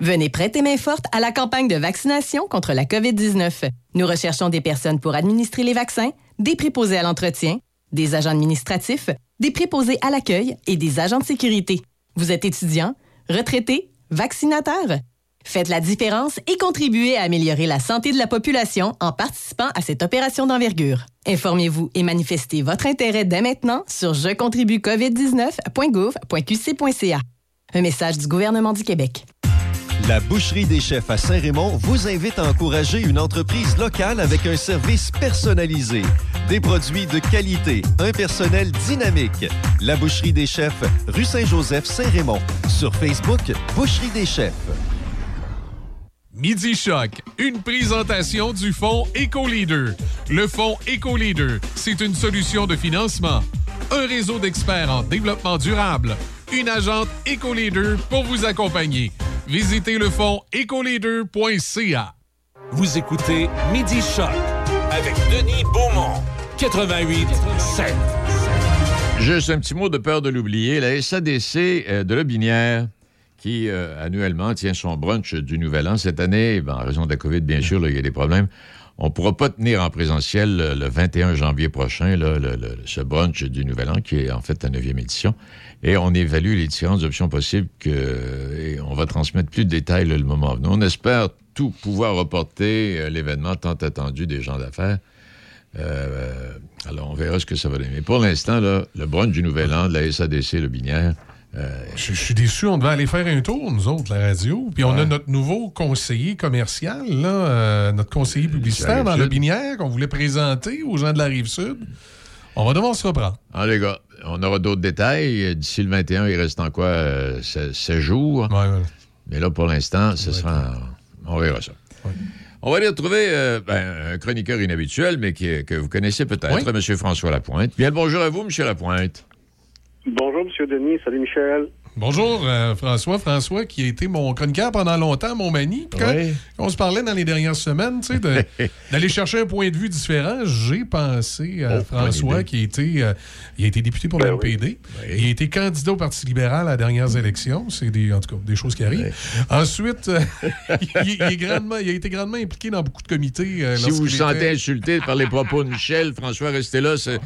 Venez prêter main forte à la campagne de vaccination contre la COVID-19. Nous recherchons des personnes pour administrer les vaccins, des préposés à l'entretien, des agents administratifs, des préposés à l'accueil et des agents de sécurité. Vous êtes étudiant, retraité, vaccinateur? Faites la différence et contribuez à améliorer la santé de la population en participant à cette opération d'envergure. Informez-vous et manifestez votre intérêt dès maintenant sur jecontribuecovid19.gouv.qc.ca. Un message du gouvernement du Québec. La Boucherie des Chefs à Saint-Raymond vous invite à encourager une entreprise locale avec un service personnalisé, des produits de qualité, un personnel dynamique. La Boucherie des Chefs, rue Saint-Joseph, Saint-Raymond. Sur Facebook, Boucherie des Chefs. Midi Choc, une présentation du fonds EcoLeader. Le fonds EcoLeader, c'est une solution de financement. Un réseau d'experts en développement durable. Une agente EcoLeader pour vous accompagner. Visitez le fonds ecoleader.ca. Vous écoutez Midi Choc avec Denis Beaumont, 88 7. Juste un petit mot de peur de l'oublier. La SADC euh, de Lobinière, qui euh, annuellement tient son brunch du Nouvel An cette année, ben, en raison de la COVID, bien sûr, il y a des problèmes. On ne pourra pas tenir en présentiel euh, le 21 janvier prochain, le- ce brunch du Nouvel An, qui est en fait la 9e édition. Et on évalue les différentes options possibles et on va transmettre plus de détails le moment venu. On espère tout pouvoir reporter euh, l'événement tant attendu des gens d'affaires. Alors, on verra ce que ça va donner. Mais pour l'instant, le brunch du Nouvel An de la SADC Le Binière, euh, Je, je suis déçu, on devait aller faire un tour, nous autres, la radio. Puis on a notre nouveau conseiller commercial, là, euh, notre conseiller publicitaire dans Rive-Sud. le Binière qu'on voulait présenter aux gens de la Rive-Sud. On va devoir se reprendre. Ah, les gars, on aura d'autres détails. D'ici le 21, il reste en quoi? Euh, 16 jours. Mais là, pour l'instant, ce sera. On verra ça. On va aller retrouver euh, ben, un chroniqueur inhabituel, mais qui- que vous connaissez peut-être, Oui. M. François Lapointe. Bien le bonjour à vous, M. Lapointe. Bonjour, M. Denis. Salut, Michel. Bonjour, euh, François. François, qui a été mon chroniqueur pendant longtemps, mon mani. Quand Oui. on se parlait dans les dernières semaines, tu sais, d'aller chercher un point de vue différent, j'ai pensé à Oh, François, qui a été, euh, il a été député pour le NPD. Il a été candidat au Parti libéral à la dernières élections. C'est des, en tout cas, des choses qui arrivent. Ensuite, euh, il, il est grandement, il a été grandement impliqué dans beaucoup de comités. euh, Si vous vous sentez insulté par les propos de Michel, François, restez là. c'est-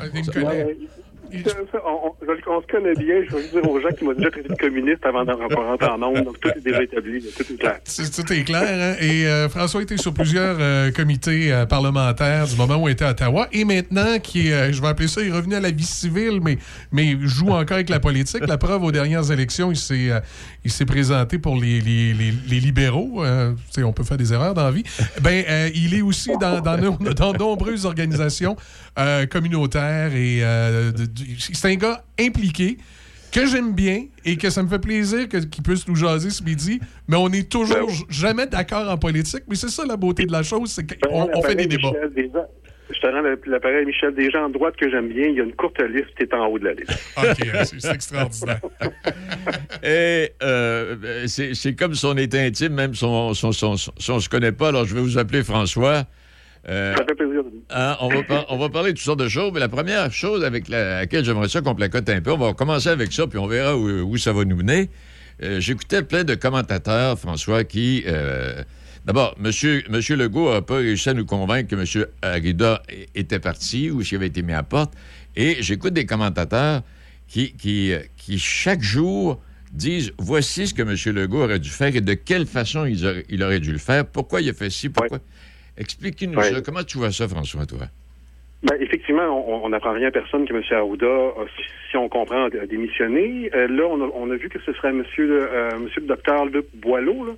on, se connaît bien. Je vais dire aux gens qui m'ont déjà traité de communiste avant d'en rentrer en nombre. Donc, tout est déjà établi. Tout est clair. tout est clair. Hein? Et euh, François était sur plusieurs euh, comités euh, parlementaires du moment où il était à Ottawa. Et maintenant, qui est, je vais appeler ça, il est revenu à la vie civile, mais, mais joue encore avec la politique. La preuve, aux dernières élections, il s'est, il s'est présenté pour les, les, les, libéraux. on peut faire des erreurs dans la vie. Ben, il est aussi dans, dans, dans de nombreuses organisations communautaires et c'est un gars impliqué que j'aime bien et que ça me fait plaisir qu'il puisse nous jaser ce midi, mais on n'est toujours ben jamais d'accord en politique. Mais c'est ça la beauté de la chose, c'est qu'on on fait des débats. Je te rends l'appareil Michel des gens de droite que j'aime bien. Il y a une courte liste, qui est en haut de la liste. OK, c'est extraordinaire. Et euh, c'est comme si on était intime, même si on ne se connaît pas. Alors, je vais vous appeler François. Euh, ça fait plaisir. Hein, on, va on, va parler de toutes sortes de choses, mais la première chose avec laquelle j'aimerais ça qu'on placote un peu, on va commencer avec ça, puis on verra où, ça va nous mener. Euh, j'écoutais plein de commentateurs, François, qui... Euh, d'abord, monsieur, monsieur Legault n'a pas réussi à nous convaincre que M. Arida était parti ou s'il avait été mis à porte. Et j'écoute des commentateurs qui, qui, qui, chaque jour, disent voici ce que M. Legault aurait dû faire et de quelle façon il aurait, il aurait dû le faire, pourquoi il a fait ci, pourquoi? Explique-nous ça. Comment tu vois ça, François, toi? Ben, effectivement, on n'apprend rien à personne que M. Arruda, si on comprend, a démissionné. Euh, là, on a, vu que ce serait M. Le, euh, monsieur le docteur Luc Boileau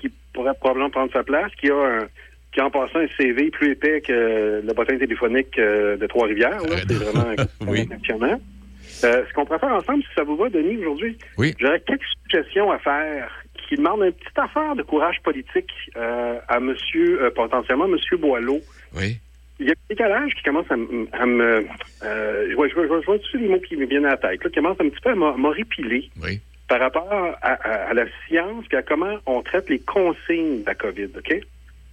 qui pourrait probablement prendre sa place, qui a un, qui en passant un CV plus épais que le bottin téléphonique euh, de Trois-Rivières. C'est vraiment oui. impressionnant. ce qu'on pourrait faire ensemble, si ça vous va, Denis, aujourd'hui, oui. j'aurais quelques suggestions à faire qui demande une petite affaire de courage politique euh, à monsieur, euh, potentiellement monsieur Boileau. Oui. Il y a un décalage qui commence à, me... Euh, je vois, je vois, je vois tous les mots qui me viennent à la tête, là, qui commence un petit peu à m'horripiler oui. par rapport à, la science et à comment on traite les consignes de la COVID, OK?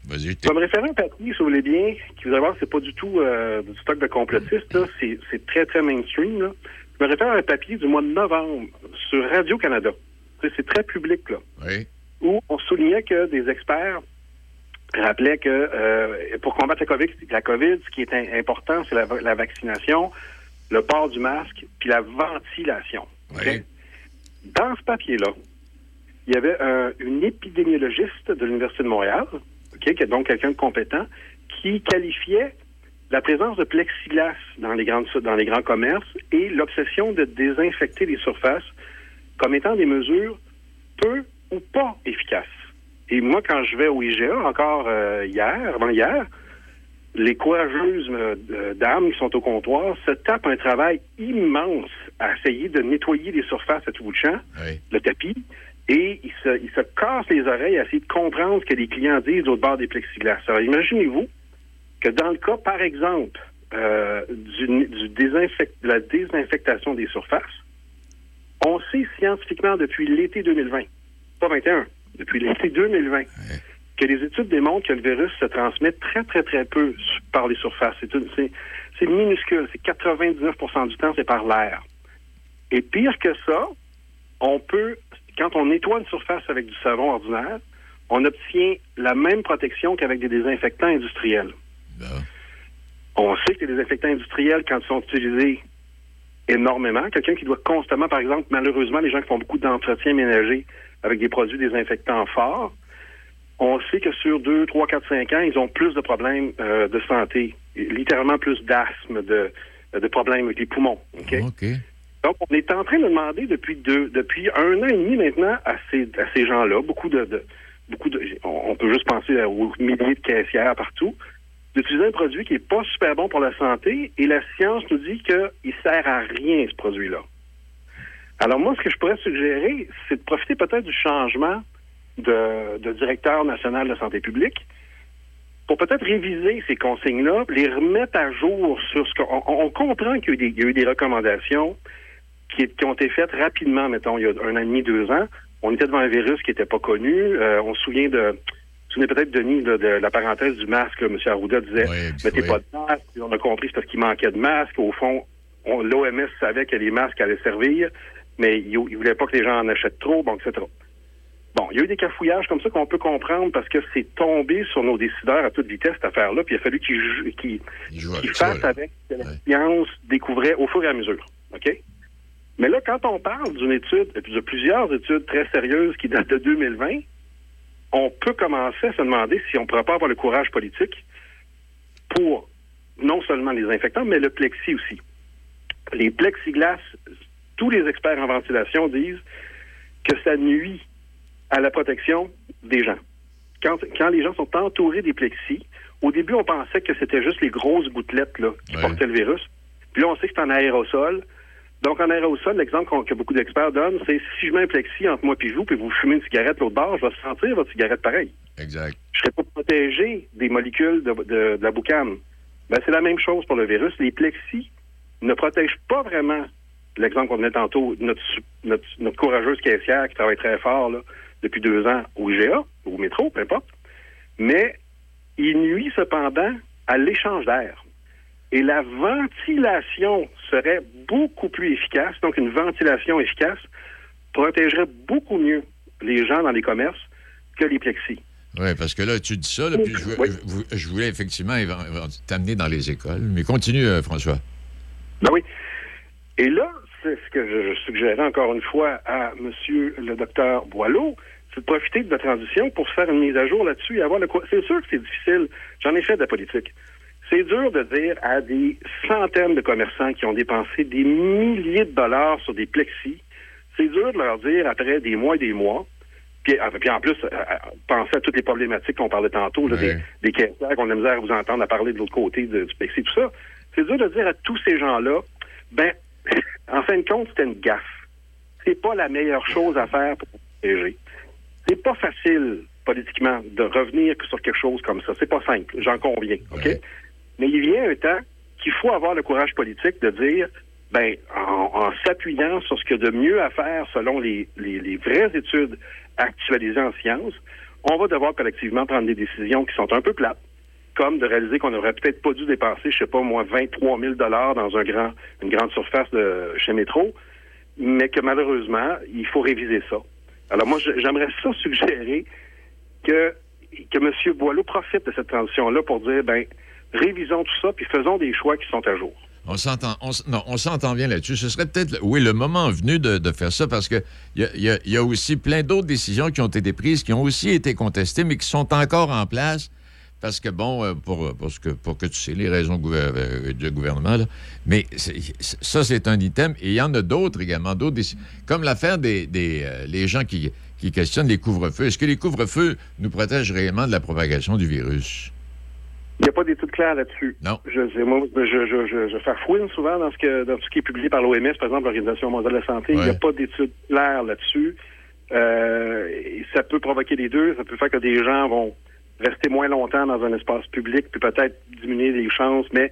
Vas-y, je vais me référer à un papier, si vous voulez bien, qui vous allez voir, c'est pas du tout du stock de complotistes, c'est très, très mainstream. Là. Je me réfère à un papier du mois de novembre sur Radio-Canada c'est très public, là. Où on soulignait que des experts rappelaient que euh, pour combattre la COVID, la COVID, ce qui est important, c'est la, vaccination, le port du masque, puis la ventilation. Dans ce papier-là, il y avait une épidémiologiste de l'Université de Montréal, qui est donc quelqu'un de compétent, qui qualifiait la présence de plexiglas dans les, grandes, dans les grands commerces et l'obsession de désinfecter les surfaces comme étant des mesures peu ou pas efficaces. Et moi, quand je vais au IGA, encore euh, hier, avant-hier, les courageuses euh, dames qui sont au comptoir se tapent un travail immense à essayer de nettoyer les surfaces à tout bout de champ, le tapis, et ils se, ils se cassent les oreilles à essayer de comprendre ce que les clients disent au bord des plexiglas. Alors, imaginez-vous que dans le cas, par exemple, euh, du, du de la désinfectation des surfaces, on sait scientifiquement depuis l'été 2020, pas 21, depuis l'été 2020, que les études démontrent que le virus se transmet très, très, très peu par les surfaces. C'est minuscule. C'est 99% du temps, c'est par l'air. Et pire que ça, on peut, quand on nettoie une surface avec du savon ordinaire, on obtient la même protection qu'avec des désinfectants industriels. On sait que les désinfectants industriels, quand ils sont utilisés énormément. Quelqu'un qui doit constamment, par exemple, malheureusement, les gens qui font beaucoup d'entretien ménager avec des produits désinfectants forts, on sait que sur 2, 3, 4, 5 ans, ils ont plus de problèmes euh, de santé, littéralement plus d'asthme, de, de problèmes avec les poumons. Donc, on est en train de demander depuis deux, depuis un an et demi maintenant à ces, à ces gens-là, beaucoup de, de beaucoup de, on peut juste penser aux milliers de caissières partout, d'utiliser un produit qui n'est pas super bon pour la santé et la science nous dit qu'il sert à rien, ce produit-là. Alors moi, ce que je pourrais suggérer, c'est de profiter peut-être du changement de, directeur national de santé publique pour peut-être réviser ces consignes-là, les remettre à jour sur ce qu'on on, comprend qu'il y, a eu des recommandations qui, ont été faites rapidement, mettons, il y a un an et demi, deux ans. On était devant un virus qui n'était pas connu. Euh, on se souvient de souvenez peut-être, Denis, de, la parenthèse du masque. M. Arruda disait mettez pas de masque. On a compris c'est parce qu'il manquait de masque. Au fond, l'OMS savait que les masques allaient servir, mais il ne voulait pas que les gens en achètent trop, bon, etc. Bon, il y a eu des cafouillages comme ça qu'on peut comprendre parce que c'est tombé sur nos décideurs à toute vitesse, cette affaire-là, puis il a fallu qu'ils fassent avec ce que la science découvrait au fur et à mesure. OK? Mais là, quand on parle d'une étude, de plusieurs études très sérieuses qui datent de 2020, on peut commencer à se demander si on ne pourrait pas avoir le courage politique pour non seulement les infectants, mais le plexi aussi. Les plexiglas, tous les experts en ventilation disent que ça nuit à la protection des gens. Quand, quand les gens sont entourés des plexis, au début, on pensait que c'était juste les grosses gouttelettes là, qui portaient le virus. Puis là, on sait que c'est en aérosol. Donc, en aérosol, l'exemple que beaucoup d'experts donnent, c'est si je mets un plexi entre moi et vous, puis vous fumez une cigarette l'autre bord, je vais sentir votre cigarette pareil. Exact. Je ne serai pas protégé des molécules de, de, la boucane. Ben, c'est la même chose pour le virus. Les plexis ne protègent pas vraiment, l'exemple qu'on donnait tantôt, notre, notre, notre, courageuse caissière qui travaille très fort là, depuis deux ans au IGA, ou au métro, peu importe. Mais il nuit cependant à l'échange d'air. Et la ventilation serait beaucoup plus efficace. Donc, une ventilation efficace protégerait beaucoup mieux les gens dans les commerces que les plexis. Oui, parce que là, tu dis ça, puis je, voulais effectivement t'amener dans les écoles. Mais continue, euh, François. Ben oui. Et là, c'est ce que je, suggérais encore une fois à M. le docteur Boileau, c'est de profiter de la transition pour faire une mise à jour là-dessus et avoir le... C'est sûr que c'est difficile. J'en ai fait de la politique. C'est dur de dire à des centaines de commerçants qui ont dépensé des milliers de dollars sur des plexis, c'est dur de leur dire après des mois et des mois, puis, ah, en plus, euh, euh, penser à toutes les problématiques qu'on parlait tantôt, des, des caissières qu'on a misère à vous entendre à parler de l'autre côté du plexi, tout ça. C'est dur de dire à tous ces gens-là, ben, en fin de compte, c'était une gaffe. C'est pas la meilleure chose à faire pour protéger. C'est pas facile, politiquement, de revenir sur quelque chose comme ça. C'est pas simple, j'en conviens, OK? Mais il vient un temps qu'il faut avoir le courage politique de dire, ben, en, s'appuyant sur ce qu'il y a de mieux à faire selon les, les, vraies études actualisées en sciences, on va devoir collectivement prendre des décisions qui sont un peu plates, comme de réaliser qu'on n'aurait peut-être pas dû dépenser, je sais pas moi, 23 000 dollars dans un grand, une grande surface de chez Métro, mais que malheureusement, il faut réviser ça. Alors moi, j'aimerais ça suggérer que que M. Boileau profite de cette transition-là pour dire, ben, révisons tout ça, puis faisons des choix qui sont à jour. On s'entend, non, on s'entend bien là-dessus. Ce serait peut-être, oui, le moment venu de, faire ça parce qu'il y, a, y a aussi plein d'autres décisions qui ont été prises, qui ont aussi été contestées, mais qui sont encore en place. Parce que, bon, euh, pour, pour, que, pour que tu sais les raisons euh, du gouvernement, mais ça, c'est un item. Et il y en a d'autres également, d'autres comme l'affaire des, des euh, les gens qui, qui questionnent les couvre-feux. Est-ce que les couvre-feux nous protègent réellement de la propagation du virus? Il n'y a pas d'études claires là-dessus. Non. Je, moi, je, je, je, je fais fouine souvent dans ce, que, dans ce qui est publié par l'OMS, par exemple, l'Organisation mondiale de la santé. Il n'y a pas d'études claires là-dessus. Euh, ça peut provoquer les deux. Ça peut faire que des gens vont rester moins longtemps dans un espace public, puis peut-être diminuer les chances, mais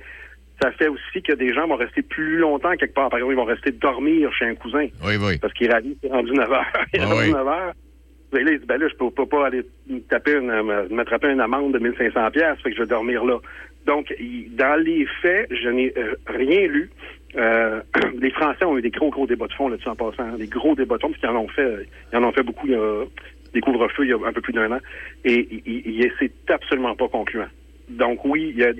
ça fait aussi que des gens vont rester plus longtemps quelque part. Par exemple, ils vont rester dormir chez un cousin. Oui, oui. Parce qu'il est rendu 9 heures. il est ah rendu 9 heures. Ben là, il dit, ben là, je peux, pas aller me taper une, m'attraper une amende de 1500 pièces, fait que je vais dormir là. Donc, dans les faits, je n'ai euh, rien lu. Euh, les Français ont eu des gros, gros débats de fond là-dessus en passant. Hein. Des gros débats de fond, parce qu'ils en ont fait, ils en ont fait beaucoup, il y a des couvre-feux il y a un peu plus d'un an. Et, c'est absolument pas concluant. Donc oui, il y a,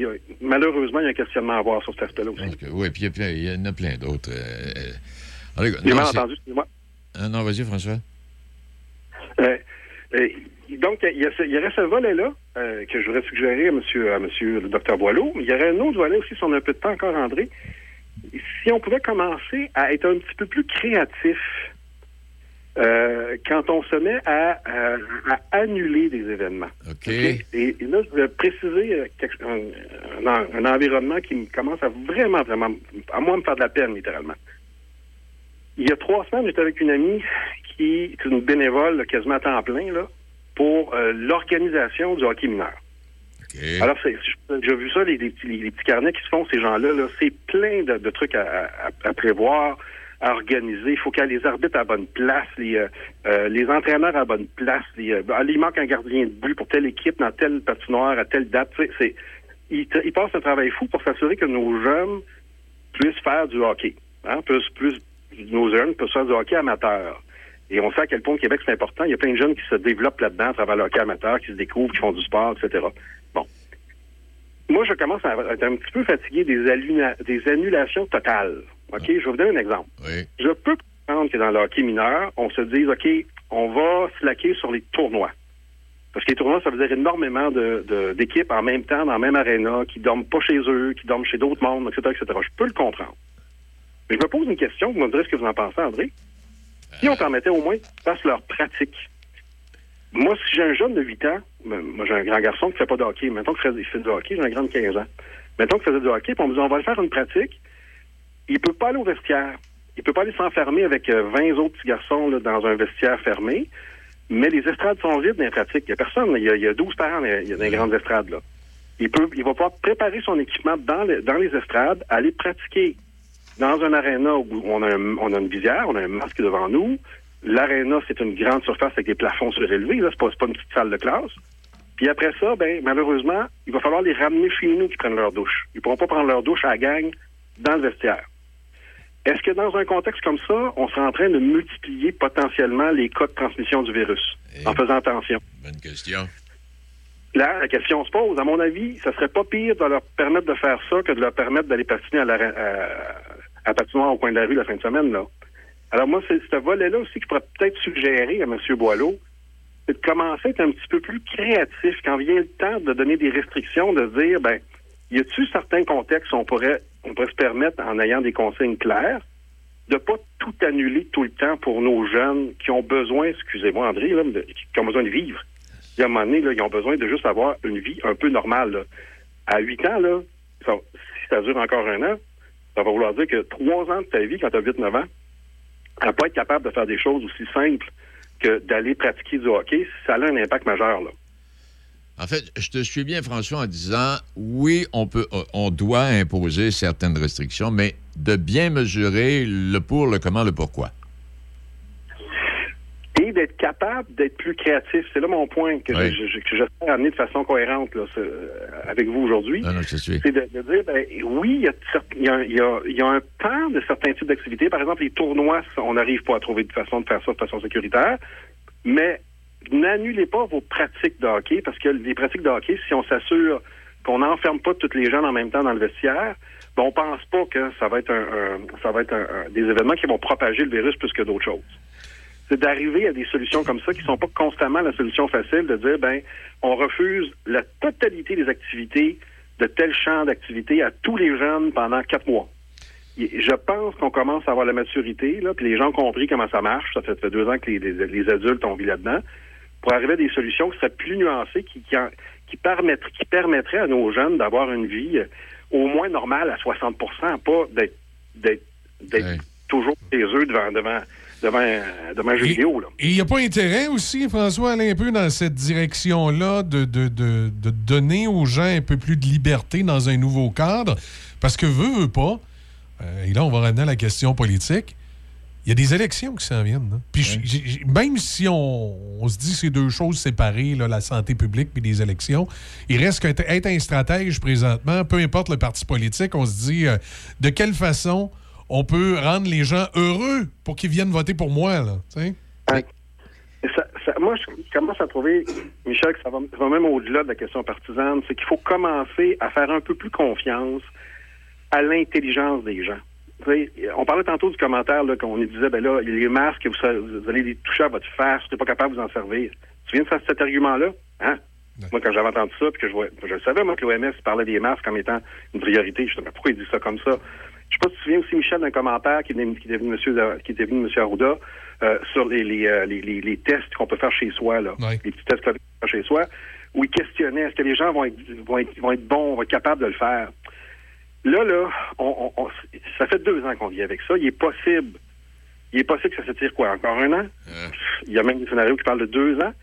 malheureusement, il y a un questionnement à avoir sur cet aspect-là aussi. oui, puis il y, en a plein d'autres. Euh, J'ai mal entendu, excusez-moi. non, vas-y, François. Euh, euh, donc, il y, a il y aurait ce volet-là euh, que je voudrais suggérer à monsieur, à monsieur le docteur Boileau. Mais il y aurait un autre volet aussi, si on a un peu de temps encore, André. Si on pouvait commencer à être un petit peu plus créatif quand on se met à, annuler des événements. OK. Et, là, je vais préciser un, un, environnement qui commence à vraiment, vraiment, à moi, me faire de la peine, littéralement. Il y a trois semaines, j'étais avec une amie qui est une bénévole quasiment à temps plein là, pour euh, l'organisation du hockey mineur. Alors, j'ai vu ça, les, petits carnets qui se font, ces gens-là, -là, c'est plein de, trucs à, prévoir, à organiser. Il faut qu'il y ait les arbitres à bonne place, les, euh, euh, les entraîneurs à bonne place. Les, ben, il manque un gardien de but pour telle équipe dans telle patinoire à telle date. C'est, ils, passent un travail fou pour s'assurer que nos jeunes puissent faire du hockey. Hein, plus, plus, nos jeunes peuvent faire du hockey amateur. Et on sait à quel point le Québec, c'est important. Il y a plein de jeunes qui se développent là-dedans à travers leur cas amateur, qui se découvrent, qui font du sport, etc. Bon. Moi, je commence à être un petit peu fatigué des, des annulations totales OK? Je vais vous donner un exemple. Oui. Je peux comprendre que dans le hockey mineur, on se dise, OK, on va slacker sur les tournois. Parce que les tournois, ça veut dire énormément de- de- d'équipes en même temps, dans la même aréna, qui dorment pas chez eux, qui dorment chez d'autres mondes, etc., etc. Je peux le comprendre. Mais je me pose une question, vous me direz ce que vous en pensez, André. Si on permettait au moins qu'ils fassent leur pratique. Moi, si j'ai un jeune de 8 ans, ben, moi j'ai un grand garçon qui fait pas de hockey, mettons qu'il fait, du hockey, j'ai un grand de 15 ans. Mettons qu'il faisait du hockey, puis on me dit on va le faire une pratique. Il peut pas aller au vestiaire. Il peut pas aller s'enfermer avec euh, 20 autres petits garçons dans un vestiaire fermé. Mais les estrades sont vides dans les pratiques. Il y a personne. Il y a, il y a 12 parents dans les, grandes estrades. Là. Il, peut, il va pouvoir préparer son équipement dans les estrades, aller pratiquer dans un aréna où on a, un- on a une visière, on a un masque devant nous. L'aréna, c'est une grande surface avec des plafonds surélevés. Là, c'est pas, pas une petite salle de classe. Puis après ça, ben, malheureusement, il va falloir les ramener chez nous qui prennent leur douche. Ils pourront pas prendre leur douche à la gang dans le vestiaire. Est-ce que dans un contexte comme ça, on serait en train de multiplier potentiellement les cas de transmission du virus en faisant attention? Bonne question. Là, la question se pose. À mon avis, ça serait pas pire de leur permettre de faire ça que de leur permettre d'aller patiner à, la, à, à patinoire au coin de la rue la fin de semaine. Là. Alors moi, c'est ce volet-là aussi que je pourrais peut-être suggérer à M. Boileau, c'est de commencer à être un petit peu plus créatif quand vient le temps de donner des restrictions, de dire, ben, y a-t-il certains contextes où on pourrait, on pourrait se permettre, en ayant des consignes claires, de pas tout annuler tout le temps pour nos jeunes qui ont besoin, excusez-moi André, là, de- qui ont besoin de vivre? Il y a un moment donné, là, ils ont besoin de juste avoir une vie un peu normale. là. À 8 ans, là, ça- si ça dure encore un an, ça va vouloir dire que trois ans de ta vie, quand tu as 8-9 ans, à pas être capable de faire des choses aussi simples que d'aller pratiquer du hockey, ça a un impact majeur. Là. En fait, je te suis bien, François, en disant oui, on peut, euh, on doit imposer certaines restrictions, mais de bien mesurer le pour, le comment, le pourquoi. D'être capable d'être plus créatif. C'est là mon point que Oui. je- je- amener de façon cohérente là, euh, avec vous aujourd'hui. C'est de, de dire, ben, oui, il y, a, y y un temps de certains types d'activités. Par exemple, les tournois, on n'arrive pas à trouver de façon de faire ça de façon sécuritaire. Mais n'annulez pas vos pratiques de hockey, parce que les pratiques de hockey, si on s'assure qu'on n'enferme pas toutes les jeunes en même temps dans le vestiaire, ben, on pense pas que ça va être un, un- ça va être un- un- des événements qui vont propager le virus plus que d'autres choses c'est d'arriver à des solutions comme ça qui sont pas constamment la solution facile de dire ben on refuse la totalité des activités de tel champ d'activité à tous les jeunes pendant quatre mois. Je pense qu'on commence à avoir la maturité, là, puis les gens ont compris comment ça marche. Ça fait, ça fait deux ans que les, les- les adultes ont vu là-dedans. Pour arriver à des solutions qui seraient plus nuancées, qui, qui, en- qui, permettraient, qui permettraient à nos jeunes d'avoir une vie euh, au moins normale à 60% pas d'être, d'être, d'être toujours les œufs devant, devant, devant, un- devant un jeu vidéo. Là. Et il n'y a pas intérêt aussi, François, aller un peu dans cette direction-là de, de, de- de donner aux gens un peu plus de liberté dans un nouveau cadre? Parce que veut, veut pas, euh, et là, on va revenir à la question politique, il y a des élections qui s'en viennent. là. Puis j- j- même si on, on se dit c'est deux choses séparées, là, la santé publique et les élections, il reste qu'être être un stratège présentement, peu importe le parti politique, on se dit euh, de quelle façon on peut rendre les gens heureux pour qu'ils viennent voter pour moi. Là, ça- ça- moi, je commence à trouver, Michel, que ça va, ça va même au-delà de la question partisane, c'est qu'il faut commencer à faire un peu plus confiance à l'intelligence des gens. On parlait tantôt du commentaire là, qu'on disait, ben là, les masques, vous, allez les toucher à votre face, vous n'êtes pas capable de vous en servir. Tu viens de faire cet argument-là? Hein? Moi, quand j'avais entendu ça, puis que je je savais, moi, que l'OMS parlait des masques comme étant une priorité. Je me disais, pourquoi il dit ça comme ça? Je sais pas si tu te souviens aussi, Michel, d'un commentaire qui est venu, qui est venu monsieur, qui était venu monsieur Arruda, euh, sur les, les, euh, les, les- les tests qu'on peut faire chez soi, là. Les petits tests qu'on peut faire chez soi, où il questionnait est-ce que les gens vont être, vont être, vont être bons, vont être capables de le faire? Là, là, on, on- on- ça fait deux ans qu'on vit avec ça. Il est possible. Il est possible que ça s'étire quoi, encore un an? Il y a même des scénarios qui parlent de deux ans.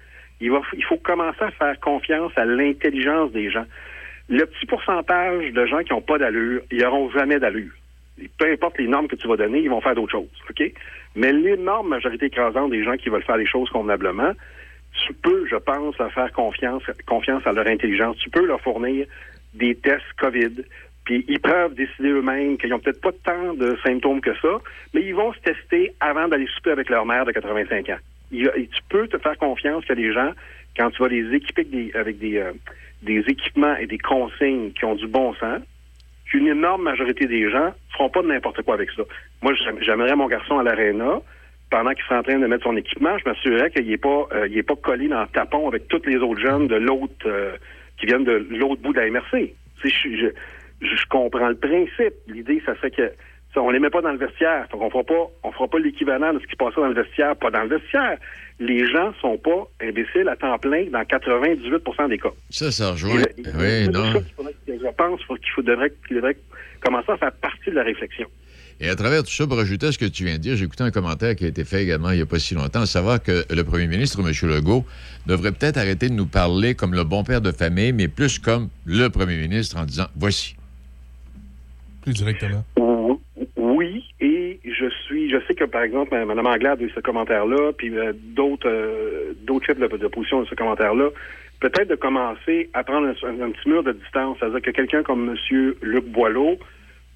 Il, va, il faut commencer à faire confiance à l'intelligence des gens. Le petit pourcentage de gens qui n'ont pas d'allure, ils n'auront jamais d'allure. Peu importe les normes que tu vas donner, ils vont faire d'autres choses. OK? Mais l'énorme majorité écrasante des gens qui veulent faire les choses convenablement, tu peux, je pense, leur faire confiance, confiance à leur intelligence. Tu peux leur fournir des tests COVID. Puis ils peuvent décider eux-mêmes qu'ils n'ont peut-être pas tant de symptômes que ça, mais ils vont se tester avant d'aller souper avec leur mère de 85 ans. Tu peux te faire confiance a des gens, quand tu vas les équiper avec avec euh, des équipements et des consignes qui ont du bon sens, qu'une énorme majorité des gens feront pas de n'importe quoi avec ça. Moi, j'aimerais mon garçon à l'aréna pendant qu'il serait en train de mettre son équipement, je m'assurerais qu'il n'est pas, euh, il est pas collé dans le tapon avec tous les autres jeunes de l'autre euh, qui viennent de l'autre bout de la MRC. Je, je, je, comprends le principe. L'idée, ça serait que on les met pas dans le vestiaire. Donc on fera pas, on fera pas l'équivalent de ce qui passait dans le vestiaire, pas dans le vestiaire. Les gens sont pas imbéciles à temps plein dans 98% des cas. Ça, ça rejoint. oui, non. Je pense qu'il faudrait, qu'il devrait commencer à faire partie de la réflexion. Et à travers tout ça, pour ajouter à ce que tu viens de dire, j'ai écouté un commentaire qui a été fait également il n'y a pas si longtemps, à savoir que le premier ministre, M. Legault, devrait peut-être arrêter de nous parler comme le bon père de famille, mais plus comme le premier ministre en disant voici. Plus directement. Je sais que par exemple, Mme Anglade a eu ce commentaire-là, puis euh, d'autres, euh, d'autres chefs de l'opposition ont eu ce commentaire-là. Peut-être de commencer à prendre un, petit mur de distance, c'est-à-dire que quelqu'un comme M. Luc Boileau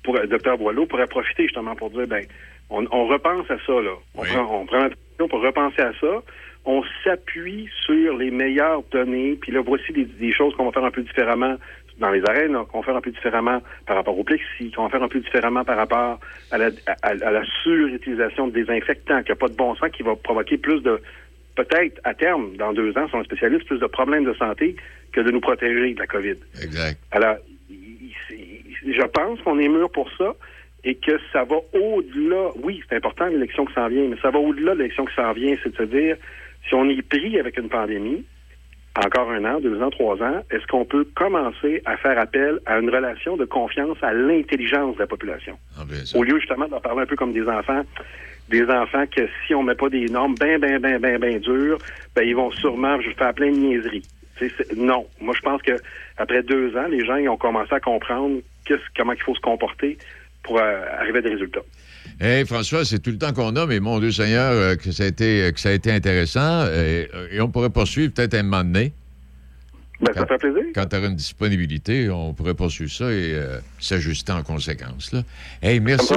pour, docteur Boileau pourrait profiter justement pour dire, ben, on, repense à ça, là. On, prend, on prend temps pour repenser à ça. On s'appuie sur les meilleures données, puis là, voici des, choses qu'on va faire un peu différemment dans les arènes, qu'on va faire un peu différemment par rapport au plexi, qu'on va faire un peu différemment par rapport à la, à, la surutilisation de désinfectants, qu'il n'y a pas de bon sens qui va provoquer plus de, peut-être à terme, dans deux ans, sont spécialistes, plus de problèmes de santé que de nous protéger de la COVID. Exact. Alors, je pense qu'on est mûr pour ça et que ça va au-delà. Oui, c'est important l'élection qui s'en vient, mais ça va au-delà de l'élection qui s'en vient, c'est-à-dire si on est pris avec une pandémie, encore un an, deux ans, trois ans, est-ce qu'on peut commencer à faire appel à une relation de confiance à l'intelligence de la population? Ah, au lieu justement d'en parler un peu comme des enfants, des enfants que si on met pas des normes bien, bien, bien, bien, bien dures, ben ils vont sûrement faire plein de niaiseries. non. Moi, je pense que après deux ans, les gens ils ont commencé à comprendre comment il faut se comporter pour euh, arriver à des résultats. Hey, François, c'est tout le temps qu'on a, mais mon Dieu Seigneur, euh, que, ça a été, que ça a été intéressant. Et, on pourrait poursuivre peut-être un moment donné. Ben, ça fait plaisir. Quand tu auras une disponibilité, on pourrait poursuivre ça et euh, s'ajuster en conséquence. Là. Hey, merci,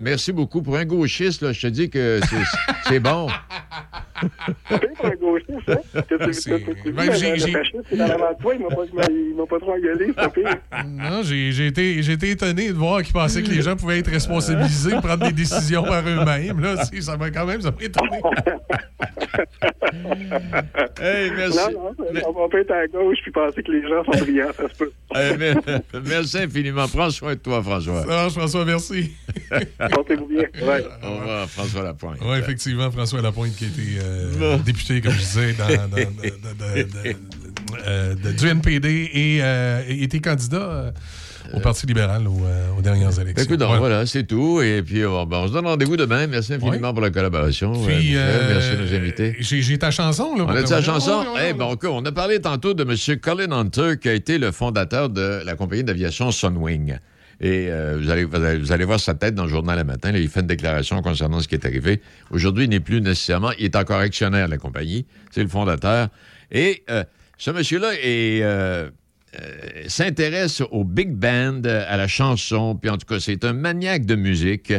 merci beaucoup. Pour un gauchiste, là, je te dis que c'est bon. pour un gauchiste, hein? Fasciste, dans toi, il m'a pas, trop engueulé, c'est Non, j'ai été, été étonné de voir qu'il pensait que les gens pouvaient être responsabilisés, prendre des décisions par eux-mêmes. Là, ça m'a quand même ça étonné. hey, merci. Non, non, on va pas être à gauche je puis penser que les gens sont brillants, ça se peut. Eh, merci infiniment. Prends soin de toi, François. Non, François, merci. Portez-vous bien. Ouais. Au revoir, François Lapointe. Oui, effectivement, François Lapointe qui a été euh, député, comme je disais, dans, dans, de, euh, du NPD et euh, était candidat au Parti libéral euh, aux, dernières élections. Écoute, voilà, c'est tout. Et puis, on, ben, on se donne rendez-vous demain. Merci infiniment pour la collaboration. Puis, merci de nous inviter. J'ai ta chanson. Là, on a ta chanson? Eh bon, on a parlé tantôt de M. Colin Hunter, qui a été le fondateur de la compagnie d'aviation Sunwing. Et euh, vous, allez, vous, allez, voir sa tête dans le journal le matin. il fait une déclaration concernant ce qui est arrivé. Aujourd'hui, il n'est plus nécessairement... Il est encore actionnaire de la compagnie. C'est le fondateur. Et euh, ce monsieur-là est euh, s'intéresse au big band, à la chanson, puis en tout cas, c'est un maniaque de musique.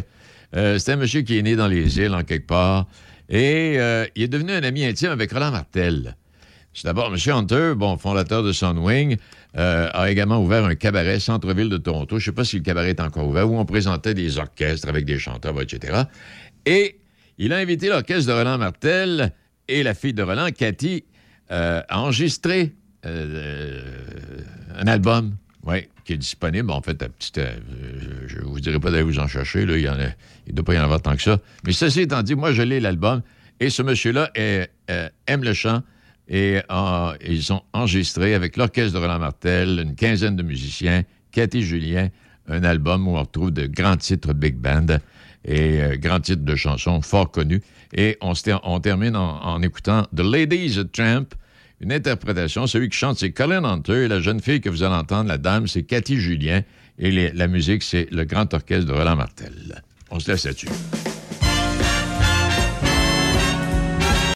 Euh, c'est un monsieur qui est né dans les îles, en quelque part, et euh, il est devenu un ami intime avec Roland Martel. C'est d'abord M. Hunter, bon, fondateur de Sunwing, a également ouvert un cabaret centre-ville de Toronto. Je ne sais pas si le cabaret est encore ouvert, où on présentait des orchestres avec des chanteurs, etc. Et il a invité l'orchestre de Roland Martel et la fille de Roland, Cathy, à enregistrer euh, un album, oui, qui est disponible. En fait, petite, euh, je ne vous dirai pas d'aller vous en chercher. Là, il ne doit pas y en avoir tant que ça. Mais ceci étant dit, moi, je lis l'album. Et ce monsieur-là euh, aime le chant. Et ils ont enregistré avec l'orchestre de Roland Martel, une quinzaine de musiciens, Cathy Julien, un album où on retrouve de grands titres big band et grands titres de chansons fort connus. Et on, termine en, écoutant The Ladies Tramp une interprétation. Celui qui chante, c'est Colin Hunter. Et la jeune fille que vous allez entendre, la dame, c'est Cathy Julien. Et la musique, c'est le Grand Orchestre de Roland Martel. On se laisse là-dessus.